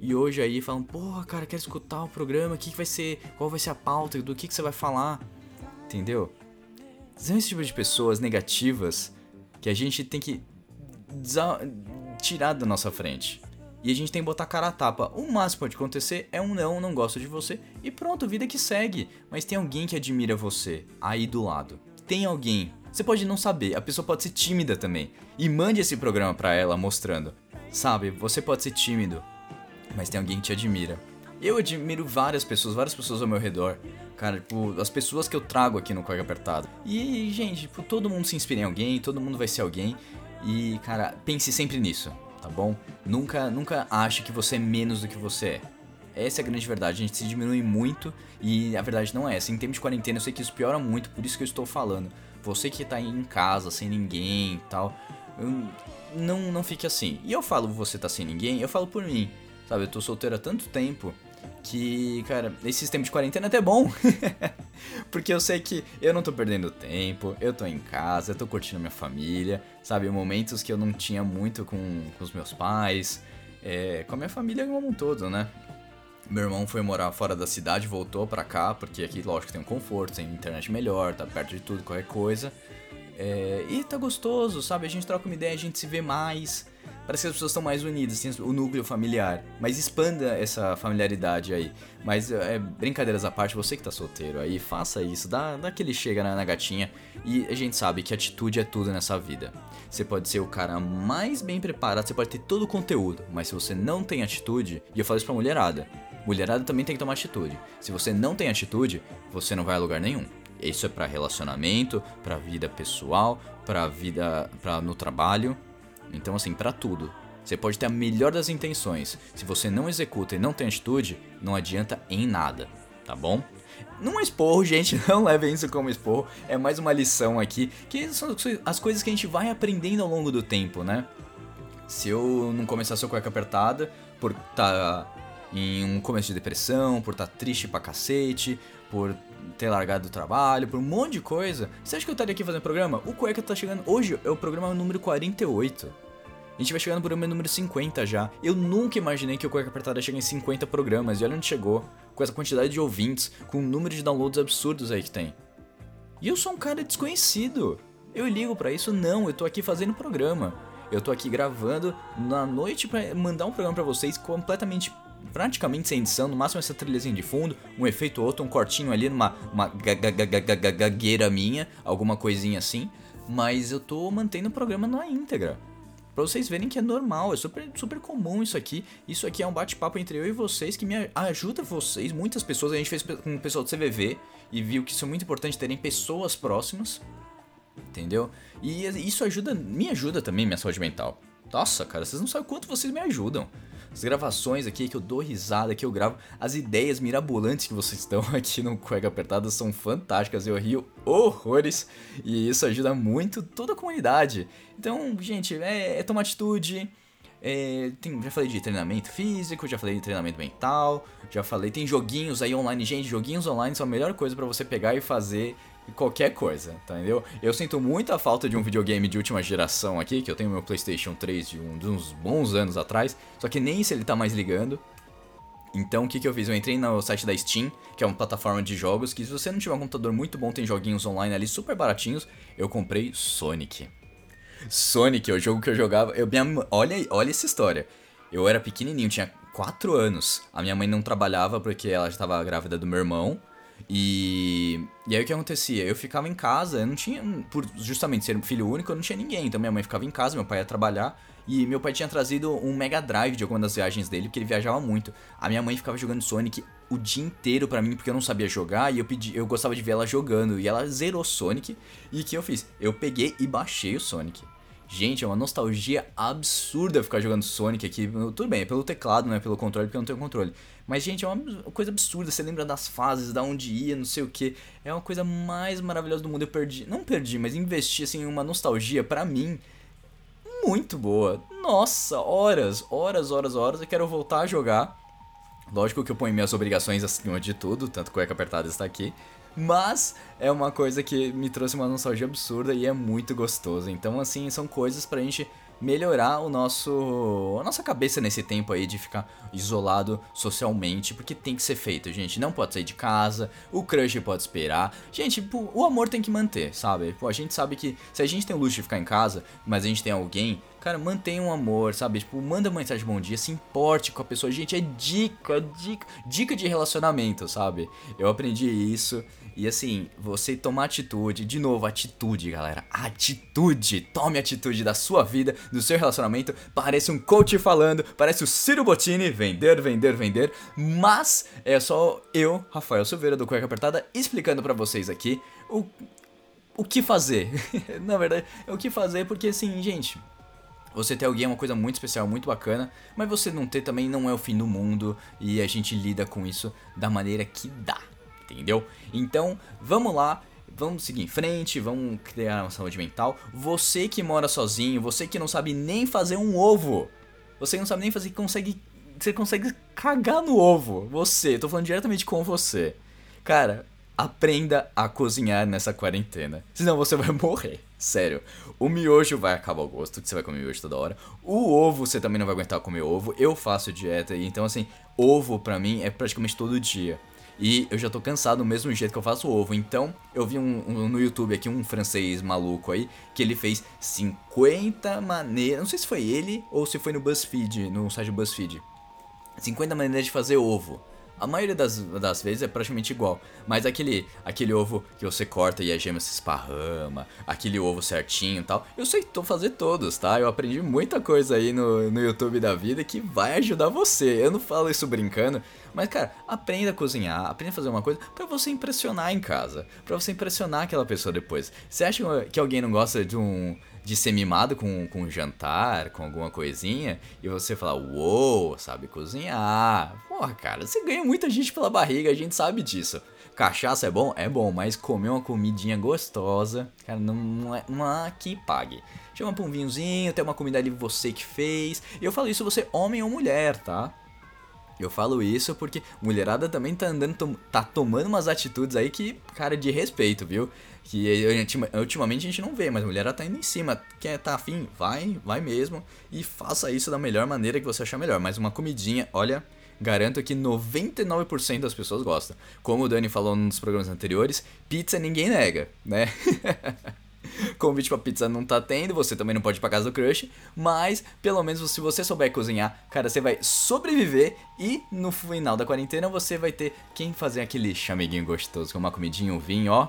E hoje aí falam, porra, cara, quero escutar o programa, o que, que vai ser, qual vai ser a pauta, do que, que você vai falar. Entendeu? São esse tipo de pessoas negativas que a gente tem que tirar da nossa frente. E a gente tem que botar cara a tapa. O máximo que pode acontecer é um não, não gosto de você. E pronto, vida que segue. Mas tem alguém que admira você aí do lado. Tem alguém. Você pode não saber, a pessoa pode ser tímida também. E mande esse programa pra ela mostrando. Sabe, você pode ser tímido, mas tem alguém que te admira. Eu admiro várias pessoas, várias pessoas ao meu redor. Cara, tipo, as pessoas que eu trago aqui no Corga Apertado. E, gente, tipo, todo mundo se inspira em alguém, todo mundo vai ser alguém. E, cara, pense sempre nisso, tá bom? Nunca, nunca ache que você é menos do que você é. Essa é a grande verdade, a gente se diminui muito e a verdade não é essa. Em tempo de quarentena eu sei que isso piora muito, por isso que eu estou falando. Você que tá em casa, sem ninguém e tal, não, não fique assim. E eu falo você tá sem ninguém, eu falo por mim. Sabe, eu tô solteiro há tanto tempo que, cara, esse sistema de quarentena é até bom. Porque eu sei que eu não tô perdendo tempo, eu tô em casa, eu tô curtindo minha família, sabe? Momentos que eu não tinha muito com, com os meus pais, é, com a minha família como um todo, né? Meu irmão foi morar fora da cidade, voltou pra cá, porque aqui, lógico, tem um conforto, tem internet melhor, tá perto de tudo, qualquer coisa. É, e tá gostoso, sabe? A gente troca uma ideia, a gente se vê mais. Parece que as pessoas estão mais unidas, tem o núcleo familiar. Mas expanda essa familiaridade aí. Mas é, brincadeiras à parte, você que tá solteiro aí, faça isso, dá, dá aquele chega na, na gatinha. E a gente sabe que atitude é tudo nessa vida. Você pode ser o cara mais bem preparado, você pode ter todo o conteúdo, mas se você não tem atitude, e eu falo isso pra mulherada, mulherada também tem que tomar atitude. Se você não tem atitude, você não vai a lugar nenhum. Isso é para relacionamento, para vida pessoal, para vida para no trabalho. Então assim, para tudo. Você pode ter a melhor das intenções. Se você não executa e não tem atitude, não adianta em nada, tá bom? Não é esporro, gente, não levem isso como esporro. É mais uma lição aqui, que são as coisas que a gente vai aprendendo ao longo do tempo, né? Se eu não começasse a cueca apertada, por tá em um começo de depressão, por estar tá triste pra cacete, por ter largado do trabalho, por um monte de coisa. Você acha que eu estaria aqui fazendo programa? O Cueca tá chegando. Hoje é o programa número 48. A gente vai chegando no programa número 50 já. Eu nunca imaginei que o Cueca Apertada ia chegar em 50 programas. E olha onde chegou. Com essa quantidade de ouvintes, com o número de downloads absurdos aí que tem. E eu sou um cara desconhecido. Eu ligo para isso? Não, eu tô aqui fazendo programa. Eu tô aqui gravando na noite para mandar um programa para vocês completamente praticamente sem edição, no máximo essa trilhazinha de fundo, um efeito ou outro, um cortinho ali numa uma gagueira minha, alguma coisinha assim, mas eu tô mantendo o programa na íntegra. Pra vocês verem que é normal, é super, super comum isso aqui. Isso aqui é um bate-papo entre eu e vocês que me ajuda vocês. Muitas pessoas, a gente fez com o pessoal do CVV e viu que isso é muito importante terem pessoas próximas. Entendeu? E isso ajuda, me ajuda também minha saúde mental. Nossa, cara, vocês não sabem quanto vocês me ajudam. As gravações aqui que eu dou risada, que eu gravo, as ideias mirabolantes que vocês estão aqui no Cueca Apertada são fantásticas, eu rio horrores e isso ajuda muito toda a comunidade. Então, gente, é, é tomar atitude. É, tem, já falei de treinamento físico, já falei de treinamento mental, já falei, tem joguinhos aí online, gente, joguinhos online são a melhor coisa para você pegar e fazer qualquer coisa, tá, entendeu? Eu sinto muita falta de um videogame de última geração aqui, que eu tenho meu PlayStation 3 de, um, de uns bons anos atrás, só que nem isso ele tá mais ligando. Então o que, que eu fiz? Eu entrei no site da Steam, que é uma plataforma de jogos, que se você não tiver um computador muito bom, tem joguinhos online ali super baratinhos. Eu comprei Sonic. Sonic é o jogo que eu jogava. Eu, minha, olha, olha essa história. Eu era pequenininho, tinha 4 anos. A minha mãe não trabalhava porque ela estava grávida do meu irmão. E, e aí o que acontecia? Eu ficava em casa, eu não tinha. Por justamente ser filho único, eu não tinha ninguém. Então minha mãe ficava em casa, meu pai ia trabalhar. E meu pai tinha trazido um Mega Drive de alguma das viagens dele, porque ele viajava muito. A minha mãe ficava jogando Sonic o dia inteiro para mim, porque eu não sabia jogar, e eu pedi, eu gostava de ver ela jogando. E ela zerou Sonic. E o que eu fiz? Eu peguei e baixei o Sonic. Gente, é uma nostalgia absurda ficar jogando Sonic aqui. Tudo bem, é pelo teclado, não é pelo controle, porque eu não tenho controle. Mas, gente, é uma coisa absurda. Você lembra das fases, da onde ia, não sei o que. É uma coisa mais maravilhosa do mundo. Eu perdi, não perdi, mas investi assim, em uma nostalgia para mim muito boa. Nossa, horas, horas, horas, horas. Eu quero voltar a jogar. Lógico que eu ponho minhas obrigações acima de tudo, tanto cueca apertada está aqui. Mas é uma coisa que me trouxe uma nostalgia absurda e é muito gostoso. Então, assim, são coisas pra gente melhorar o nosso a nossa cabeça nesse tempo aí de ficar isolado socialmente, porque tem que ser feito, gente. Não pode sair de casa, o crush pode esperar. Gente, o amor tem que manter, sabe? Pô, a gente sabe que se a gente tem o luxo de ficar em casa, mas a gente tem alguém, cara, mantenha um amor, sabe? Tipo, manda uma mensagem bom dia, se importe com a pessoa. Gente, é dica, dica, dica de relacionamento, sabe? Eu aprendi isso e assim, você tomar atitude, de novo, atitude, galera. Atitude! Tome atitude da sua vida, do seu relacionamento. Parece um coach falando, parece o Ciro Bottini, vender, vender, vender. Mas é só eu, Rafael Silveira do Cueca Apertada, explicando para vocês aqui o, o que fazer. Na verdade, é o que fazer porque assim, gente, você ter alguém é uma coisa muito especial, muito bacana, mas você não ter também não é o fim do mundo e a gente lida com isso da maneira que dá entendeu? Então, vamos lá, vamos seguir em frente, vamos criar uma saúde mental. Você que mora sozinho, você que não sabe nem fazer um ovo, você não sabe nem fazer, consegue, você consegue cagar no ovo. Você, tô falando diretamente com você. Cara, aprenda a cozinhar nessa quarentena, senão você vai morrer. Sério, o miojo vai acabar o gosto, que você vai comer miojo toda hora. O ovo você também não vai aguentar comer ovo. Eu faço dieta, então assim, ovo pra mim é praticamente todo dia. E eu já tô cansado do mesmo jeito que eu faço ovo. Então, eu vi um, um, no YouTube aqui um francês maluco aí que ele fez 50 maneiras. Não sei se foi ele ou se foi no BuzzFeed, no site BuzzFeed. 50 maneiras de fazer ovo. A maioria das, das vezes é praticamente igual. Mas aquele, aquele ovo que você corta e a gema se esparrama, aquele ovo certinho e tal, eu sei fazer todos, tá? Eu aprendi muita coisa aí no, no YouTube da vida que vai ajudar você. Eu não falo isso brincando, mas cara, aprenda a cozinhar, aprenda a fazer uma coisa para você impressionar em casa, para você impressionar aquela pessoa depois. Você acha que alguém não gosta de um de ser mimado com, com um jantar, com alguma coisinha, e você fala, uou, sabe cozinhar. Porra, cara, você ganha muita gente pela barriga, a gente sabe disso. Cachaça é bom? É bom, mas comer uma comidinha gostosa, cara, não, é, há que pague. Chama pra um vinhozinho, tem uma comida ali você que fez. E eu falo isso você homem ou mulher, tá? Eu falo isso porque mulherada também tá andando, tá tomando umas atitudes aí que, cara, de respeito, viu? Que ultimamente a gente não vê, mas a mulher tá indo em cima. Quer tá afim? Vai, vai mesmo. E faça isso da melhor maneira que você achar melhor. Mas uma comidinha, olha, garanto que 99% das pessoas gostam. Como o Dani falou nos programas anteriores, pizza ninguém nega, né? Convite pra pizza não tá tendo, você também não pode ir pra casa do crush, mas pelo menos se você souber cozinhar, cara, você vai sobreviver e no final da quarentena você vai ter quem fazer aquele chameguinho gostoso com uma comidinha, um vinho, ó.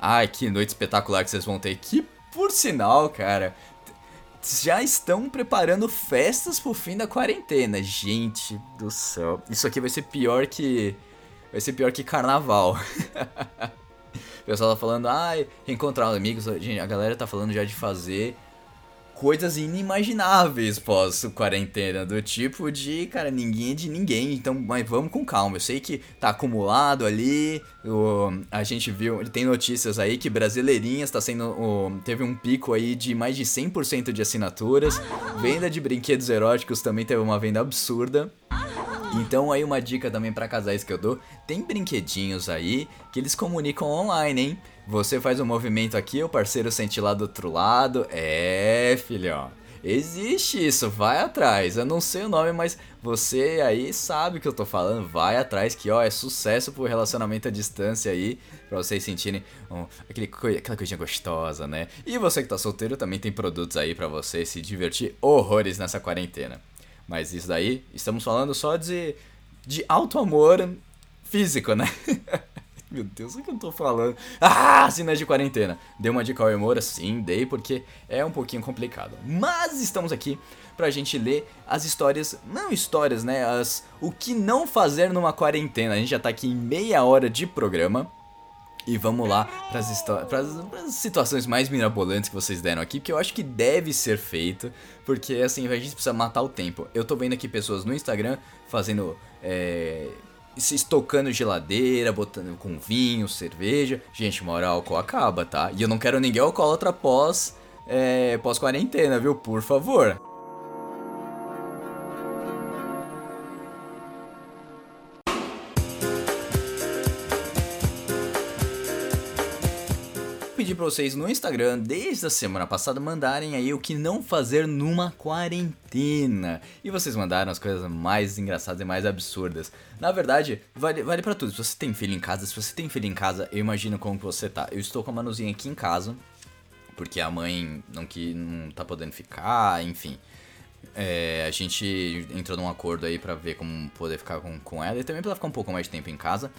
Ai, que noite espetacular que vocês vão ter. Que, por sinal, cara, já estão preparando festas pro fim da quarentena. Gente do céu. Isso aqui vai ser pior que. Vai ser pior que carnaval. pessoal tá falando, ai, ah, reencontrar amigos. Gente, a galera tá falando já de fazer coisas inimagináveis pós-quarentena, do tipo de, cara, ninguém é de ninguém, então, mas vamos com calma. Eu sei que tá acumulado ali, o, a gente viu, tem notícias aí que Brasileirinhas tá sendo, o, teve um pico aí de mais de 100% de assinaturas, venda de brinquedos eróticos também teve uma venda absurda. Então aí uma dica também para casais que eu dou, tem brinquedinhos aí que eles comunicam online, hein? Você faz um movimento aqui, o parceiro sente lá do outro lado. É, filhão. Existe isso, vai atrás. Eu não sei o nome, mas você aí sabe o que eu tô falando. Vai atrás, que ó, é sucesso pro relacionamento à distância aí. Pra vocês sentirem um, aquele, aquela coisinha gostosa, né? E você que tá solteiro também tem produtos aí para você se divertir horrores nessa quarentena. Mas isso daí, estamos falando só de, de alto amor físico, né? Meu Deus, o que eu tô falando? Ah, cenas de quarentena. Deu uma dica ao Emora? Sim, dei, porque é um pouquinho complicado. Mas estamos aqui pra gente ler as histórias, não histórias, né? As, o que não fazer numa quarentena. A gente já tá aqui em meia hora de programa. E vamos lá para as situações mais mirabolantes que vocês deram aqui, porque eu acho que deve ser feito, porque assim, a gente precisa matar o tempo. Eu tô vendo aqui pessoas no Instagram fazendo. É, se estocando geladeira, botando com vinho, cerveja. Gente, uma hora o álcool acaba, tá? E eu não quero ninguém alcoólatra pós, é, pós quarentena, viu? Por favor. Pra vocês no Instagram, desde a semana passada, mandarem aí o que não fazer numa quarentena. E vocês mandaram as coisas mais engraçadas e mais absurdas. Na verdade, vale, vale para tudo. Se você tem filho em casa, se você tem filho em casa, eu imagino como que você tá. Eu estou com a Manuzinha aqui em casa, porque a mãe não, que, não tá podendo ficar, enfim. É, a gente entrou num acordo aí para ver como poder ficar com, com ela e também pra ela ficar um pouco mais de tempo em casa.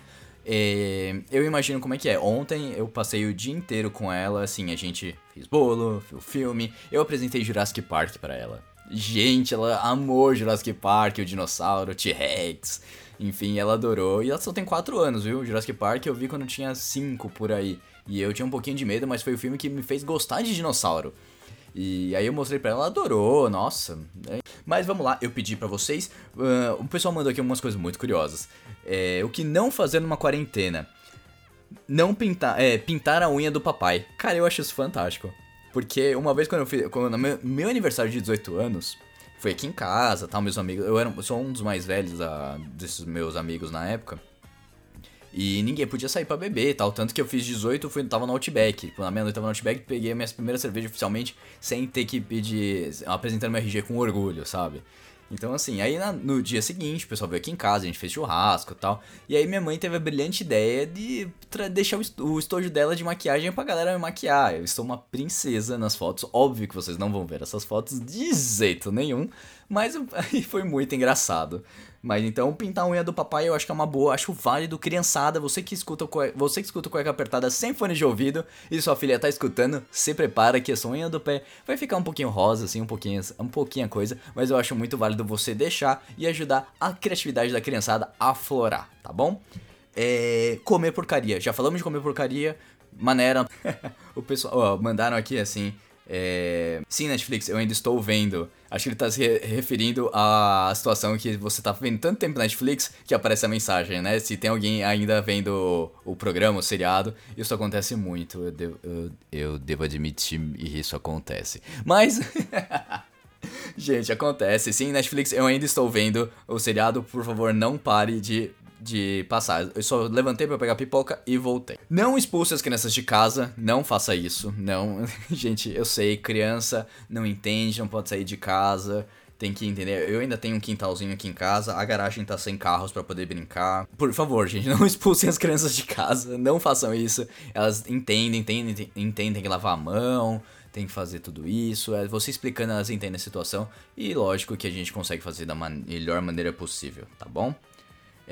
É, eu imagino como é que é. Ontem eu passei o dia inteiro com ela, assim, a gente fez bolo, viu filme, eu apresentei Jurassic Park para ela. Gente, ela amou Jurassic Park, o dinossauro, o T-Rex, enfim, ela adorou. E ela só tem 4 anos, viu? Jurassic Park eu vi quando tinha 5 por aí. E eu tinha um pouquinho de medo, mas foi o filme que me fez gostar de dinossauro. E aí eu mostrei pra ela, ela adorou, nossa. Né? Mas vamos lá, eu pedi para vocês. Uh, o pessoal mandou aqui umas coisas muito curiosas. É, o que não fazer numa quarentena? Não pintar, é, pintar a unha do papai. Cara, eu acho isso fantástico. Porque uma vez quando eu fiz, quando meu, meu aniversário de 18 anos, foi aqui em casa, tal, meus amigos. Eu era, sou um dos mais velhos a, desses meus amigos na época. E ninguém podia sair para beber e tal. Tanto que eu fiz 18, fui, tava no Outback. Na meia-noite tava no Outback, peguei minha primeira cerveja oficialmente sem ter que pedir. apresentando meu RG com orgulho, sabe? Então, assim, aí na, no dia seguinte, o pessoal veio aqui em casa, a gente fez churrasco e tal. E aí minha mãe teve a brilhante ideia de deixar o, o estojo dela de maquiagem pra galera me maquiar. Eu estou uma princesa nas fotos. Óbvio que vocês não vão ver essas fotos de jeito nenhum. Mas aí foi muito engraçado. Mas então, pintar a unha do papai eu acho que é uma boa, acho válido. Criançada, você que escuta você que escuta cueca apertada sem fone de ouvido e sua filha tá escutando, se prepara que a sua unha do pé vai ficar um pouquinho rosa, assim, um pouquinho, um pouquinho a coisa. Mas eu acho muito válido você deixar e ajudar a criatividade da criançada a florar, tá bom? É, comer porcaria. Já falamos de comer porcaria. Maneira. o pessoal. Ó, mandaram aqui assim. É... Sim, Netflix, eu ainda estou vendo. Acho que ele está se referindo à situação que você está vendo tanto tempo Netflix que aparece a mensagem, né? Se tem alguém ainda vendo o, programa, o seriado, isso acontece muito. Eu devo, eu, eu devo admitir que isso acontece. Mas. Gente, acontece. Sim, Netflix, eu ainda estou vendo o seriado. Por favor, não pare de de passar. Eu só levantei para pegar pipoca e voltei. Não expulse as crianças de casa, não faça isso. Não, gente, eu sei, criança não entende, não pode sair de casa. Tem que entender. Eu ainda tenho um quintalzinho aqui em casa, a garagem tá sem carros para poder brincar. Por favor, gente, não expulsem as crianças de casa, não façam isso. Elas entendem, entendem, entendem que lavar a mão, tem que fazer tudo isso. É você explicando, elas entendem a situação. E lógico que a gente consegue fazer da melhor maneira possível, tá bom?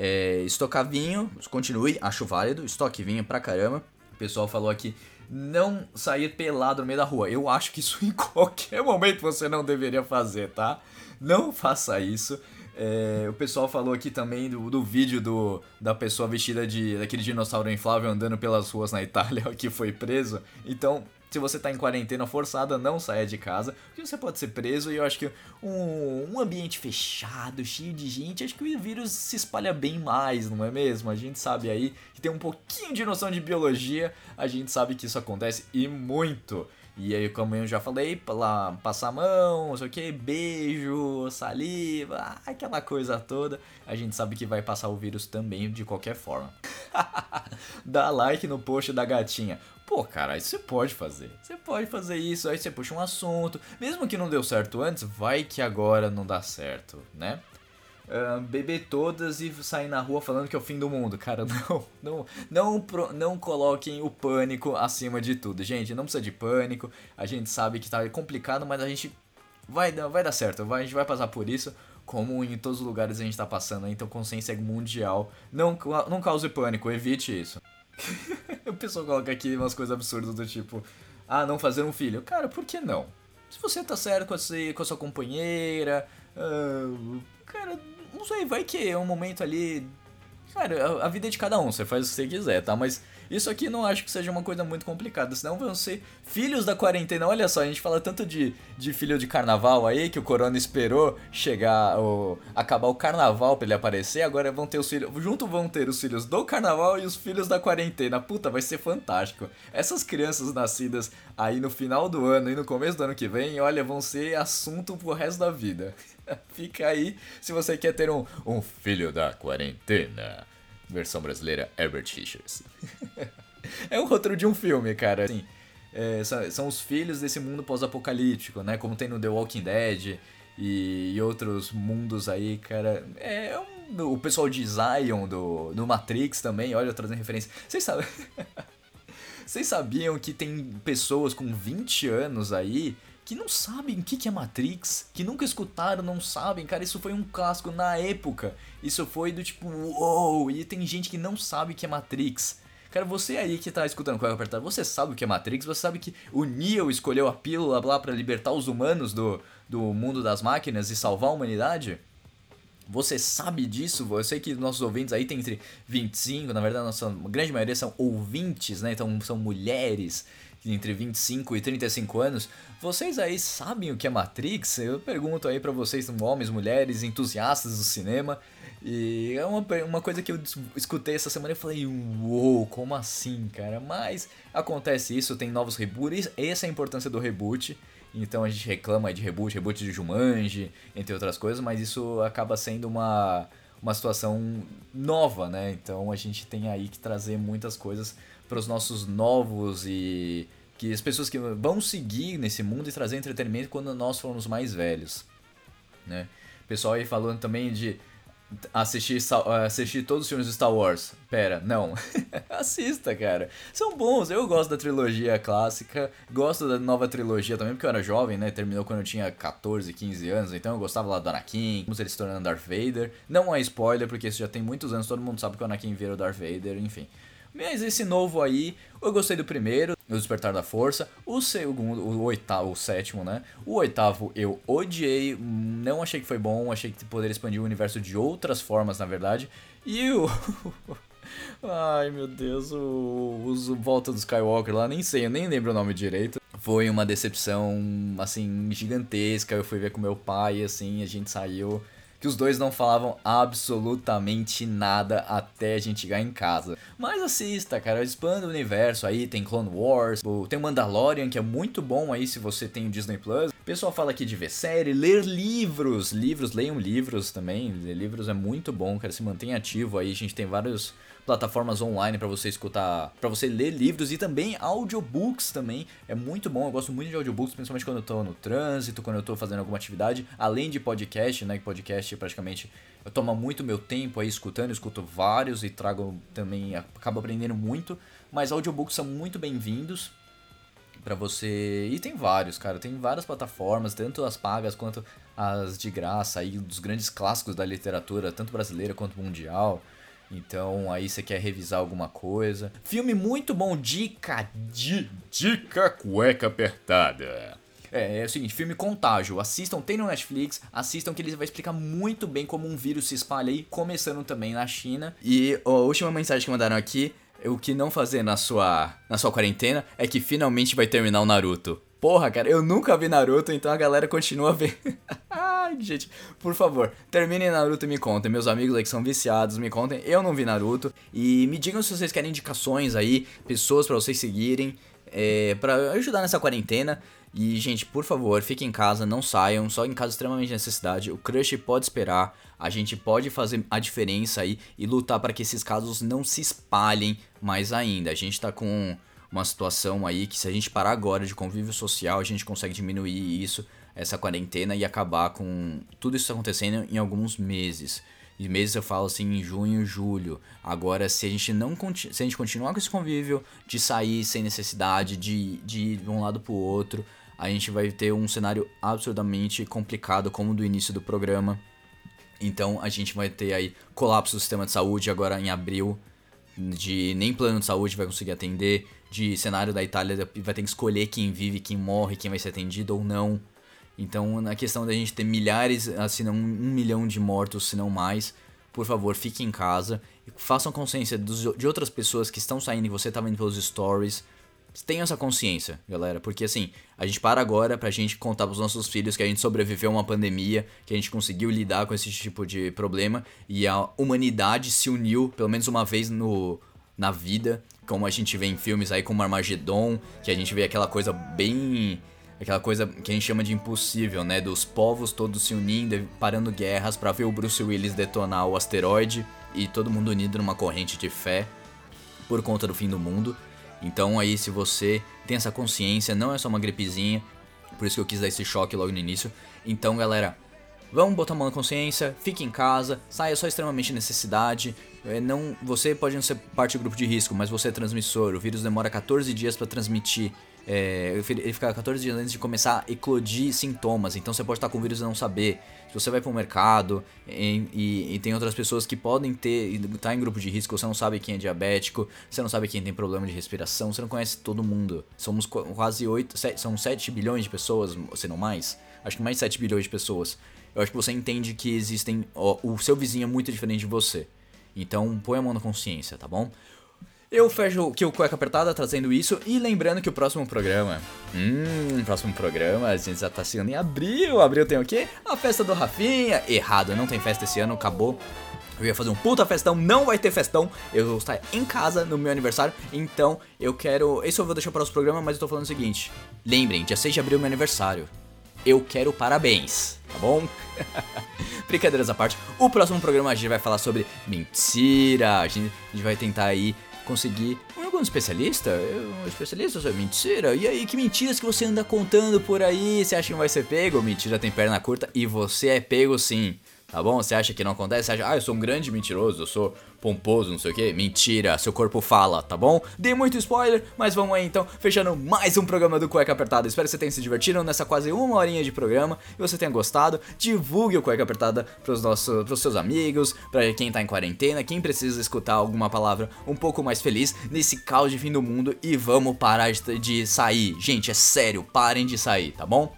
É, estocar vinho, continue, acho válido. Estoque vinho pra caramba. O pessoal falou aqui, não sair pelado no meio da rua. Eu acho que isso em qualquer momento você não deveria fazer, tá? Não faça isso. É, o pessoal falou aqui também do, do vídeo do, da pessoa vestida de daquele dinossauro inflável andando pelas ruas na Itália que foi preso. Então, se você tá em quarentena forçada, não saia de casa, porque você pode ser preso e eu acho que um, um ambiente fechado, cheio de gente, acho que o vírus se espalha bem mais, não é mesmo? A gente sabe aí que tem um pouquinho de noção de biologia, a gente sabe que isso acontece e muito. E aí, como eu já falei, lá, passar a mão, não sei o que, beijo, saliva, aquela coisa toda. A gente sabe que vai passar o vírus também de qualquer forma. Dá like no post da gatinha. Pô, cara, isso você pode fazer. Você pode fazer isso, aí você puxa um assunto. Mesmo que não deu certo antes, vai que agora não dá certo, né? Uh, beber todas e sair na rua falando que é o fim do mundo. Cara, não, não, não, não coloquem o pânico acima de tudo. Gente, não precisa de pânico. A gente sabe que tá complicado, mas a gente vai, vai dar certo. Vai, a gente vai passar por isso, como em todos os lugares a gente tá passando. Então, consciência mundial. Não, não cause pânico, evite isso. o pessoal coloca aqui umas coisas absurdas do tipo, ah, não fazer um filho. Cara, por que não? Se você tá certo com a, sua, com a sua companheira, uh, cara, não sei, vai que é um momento ali. Cara, a, a vida é de cada um, você faz o que você quiser, tá? Mas isso aqui não acho que seja uma coisa muito complicada, senão vão ser filhos da quarentena. Olha só, a gente fala tanto de, de filho de carnaval aí, que o corona esperou chegar, acabar o carnaval pra ele aparecer, agora vão ter os filhos, junto vão ter os filhos do carnaval e os filhos da quarentena. Puta, vai ser fantástico. Essas crianças nascidas aí no final do ano e no começo do ano que vem, olha, vão ser assunto pro resto da vida. Fica aí se você quer ter um, um filho da quarentena. Versão brasileira, Herbert Richards. é um roteiro de um filme, cara. Assim, é, são, os filhos desse mundo pós-apocalíptico, né? Como tem no The Walking Dead e, e outros mundos aí, cara. É um, o pessoal de Zion do, do Matrix também, olha, trazendo referência. Vocês sabem. Vocês sabiam que tem pessoas com 20 anos aí que não sabem o que é Matrix, que nunca escutaram, não sabem, cara, isso foi um clássico na época. Isso foi do tipo, uou, e tem gente que não sabe o que é Matrix. Cara, você aí que tá escutando Cueca Apertada, você sabe o que é Matrix? Você sabe que o Neo escolheu a pílula lá para libertar os humanos do, do mundo das máquinas e salvar a humanidade? Você sabe disso? Eu sei que nossos ouvintes aí tem entre 25, na verdade, a nossa grande maioria são ouvintes, né? Então são mulheres entre 25 e 35 anos. Vocês aí sabem o que é Matrix? Eu pergunto aí para vocês, homens, mulheres, entusiastas do cinema. E é uma, uma coisa que eu escutei essa semana e falei, uou, como assim, cara? Mas acontece isso, tem novos reboots, essa é a importância do reboot. Então a gente reclama de reboot, reboot de Jumanji, entre outras coisas, mas isso acaba sendo uma, uma situação nova, né? Então a gente tem aí que trazer muitas coisas para os nossos novos e que as pessoas que vão seguir nesse mundo e trazer entretenimento quando nós formos mais velhos, né? Pessoal aí falando também de assistir, assistir todos os filmes de Star Wars. Pera, não. Assista, cara. São bons. Eu gosto da trilogia clássica. Gosto da nova trilogia também, porque eu era jovem, né? Terminou quando eu tinha 14, 15 anos. Então eu gostava lá do Anakin. Como ele se tornando Darth Vader. Não é spoiler, porque isso já tem muitos anos. Todo mundo sabe que o Anakin vira o Darth Vader, enfim. Mas esse novo aí, eu gostei do primeiro, O Despertar da Força. O segundo, o oitavo, o sétimo, né? O oitavo eu odiei, não achei que foi bom, achei que poderia expandir o universo de outras formas, na verdade. E o. Ai meu Deus, o, o Volta do Skywalker lá, nem sei, eu nem lembro o nome direito. Foi uma decepção, assim, gigantesca. Eu fui ver com meu pai, assim, a gente saiu que os dois não falavam absolutamente nada até a gente chegar em casa. Mas assista, cara, expanda o universo aí, tem Clone Wars, tem Mandalorian, que é muito bom aí se você tem o Disney Plus. O pessoal fala aqui de ver série, ler livros, livros, leiam livros também, ler livros é muito bom, cara, se mantém ativo aí, a gente tem vários plataformas online para você escutar, para você ler livros e também audiobooks também. É muito bom, eu gosto muito de audiobooks, principalmente quando eu tô no trânsito, quando eu tô fazendo alguma atividade, além de podcast, né, que podcast praticamente eu tomo muito meu tempo aí escutando, eu escuto vários e trago também, acabo aprendendo muito, mas audiobooks são muito bem-vindos para você. E tem vários, cara, tem várias plataformas, tanto as pagas quanto as de graça aí dos grandes clássicos da literatura, tanto brasileira quanto mundial. Então aí você quer revisar alguma coisa. Filme muito bom, dica, di, dica cueca apertada. É, é o seguinte, filme Contágio. Assistam, tem no Netflix, assistam que ele vai explicar muito bem como um vírus se espalha aí, começando também na China. E a última mensagem que mandaram aqui, o que não fazer na sua, na sua quarentena é que finalmente vai terminar o Naruto. Porra, cara, eu nunca vi Naruto, então a galera continua a ver. Ai, gente, por favor, terminem Naruto e me contem. Meus amigos aí que são viciados, me contem. Eu não vi Naruto. E me digam se vocês querem indicações aí, pessoas para vocês seguirem, é, para ajudar nessa quarentena. E, gente, por favor, fiquem em casa, não saiam, só em caso de extremamente necessidade. O crush pode esperar, a gente pode fazer a diferença aí e lutar para que esses casos não se espalhem mais ainda. A gente tá com uma situação aí que se a gente parar agora de convívio social, a gente consegue diminuir isso, essa quarentena e acabar com tudo isso acontecendo em alguns meses. E meses eu falo assim em junho, julho. Agora, se a gente não se a gente continuar com esse convívio de sair sem necessidade, de, de ir de um lado pro outro, a gente vai ter um cenário absurdamente complicado como do início do programa. Então a gente vai ter aí colapso do sistema de saúde agora em abril, de nem plano de saúde vai conseguir atender, de cenário da Itália vai ter que escolher quem vive, quem morre, quem vai ser atendido ou não. Então, na questão da gente ter milhares, se não um milhão de mortos, se não mais, por favor, fique em casa. Façam consciência dos, de outras pessoas que estão saindo e você tá vendo pelos stories. Tenham essa consciência, galera, porque assim, a gente para agora pra gente contar pros nossos filhos que a gente sobreviveu a uma pandemia, que a gente conseguiu lidar com esse tipo de problema e a humanidade se uniu pelo menos uma vez no, na vida, como a gente vê em filmes aí como Armagedon, que a gente vê aquela coisa bem aquela coisa que a gente chama de impossível, né, dos povos todos se unindo, parando guerras para ver o Bruce Willis detonar o asteroide e todo mundo unido numa corrente de fé por conta do fim do mundo. Então aí se você tem essa consciência, não é só uma gripezinha, por isso que eu quis dar esse choque logo no início. Então, galera, vamos botar a mão na consciência, fique em casa, saia só extremamente necessidade. É, não, você pode não ser parte do grupo de risco, mas você é transmissor. O vírus demora 14 dias para transmitir. É, ele fica 14 dias antes de começar a eclodir sintomas. Então você pode estar com vírus e não saber. Se você vai para o mercado e, e, e, tem outras pessoas que podem ter tá em grupo de risco, você não sabe quem é diabético, você não sabe quem tem problema de respiração, você não conhece todo mundo. Somos quase 8, 7, são 7 bilhões de pessoas, se não mais. Acho que mais de 7 bilhões de pessoas. Eu acho que você entende que existem. Ó, o seu vizinho é muito diferente de você. Então põe a mão na consciência, tá bom? Eu fecho aqui o Cueca Apertada trazendo isso e lembrando que o próximo programa. Hum, próximo programa, a gente já tá chegando em abril. Abril tem o quê? A festa do Rafinha. Errado, não tem festa esse ano, acabou. Eu ia fazer um puta festão, não vai ter festão. Eu vou estar em casa no meu aniversário. Então eu quero. Esse eu vou deixar para os programas, mas eu tô falando o seguinte: lembrem, dia 6 de abril é meu aniversário. Eu quero parabéns, tá bom? Brincadeiras à parte, o próximo programa a gente vai falar sobre mentira. A gente, a gente vai tentar aí conseguir algum especialista? Um especialista sobre mentira? E aí, que mentiras que você anda contando por aí? Você acha que não vai ser pego? Mentira tem perna curta e você é pego sim. Tá bom? Você acha que não acontece? Você acha, ah, eu sou um grande mentiroso, eu sou pomposo, não sei o que. Mentira, seu corpo fala, tá bom? Dei muito spoiler, mas vamos aí então, fechando mais um programa do Cueca Apertada. Espero que você tenha se divertido nessa quase uma horinha de programa e você tenha gostado. Divulgue o Cueca Apertada pros, nossos, pros seus amigos, pra quem tá em quarentena, quem precisa escutar alguma palavra um pouco mais feliz nesse caos de fim do mundo e vamos parar de, de sair. Gente, é sério, parem de sair, tá bom?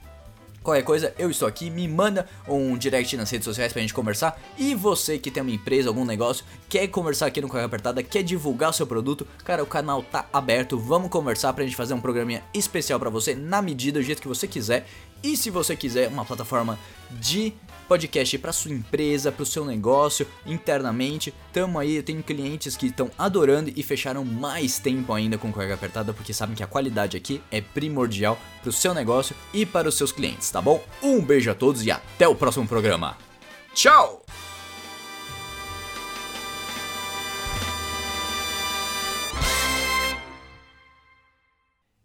Qualquer coisa, eu estou aqui, me manda um direct nas redes sociais pra gente conversar. E você que tem uma empresa, algum negócio, quer conversar aqui no Correio Apertada, quer divulgar o seu produto, cara, o canal tá aberto, vamos conversar pra gente fazer um programinha especial para você, na medida, do jeito que você quiser. E se você quiser uma plataforma de podcast para sua empresa, para o seu negócio, internamente. Tamo aí, eu tenho clientes que estão adorando e fecharam mais tempo ainda com carga apertada porque sabem que a qualidade aqui é primordial para o seu negócio e para os seus clientes, tá bom? Um beijo a todos e até o próximo programa. Tchau!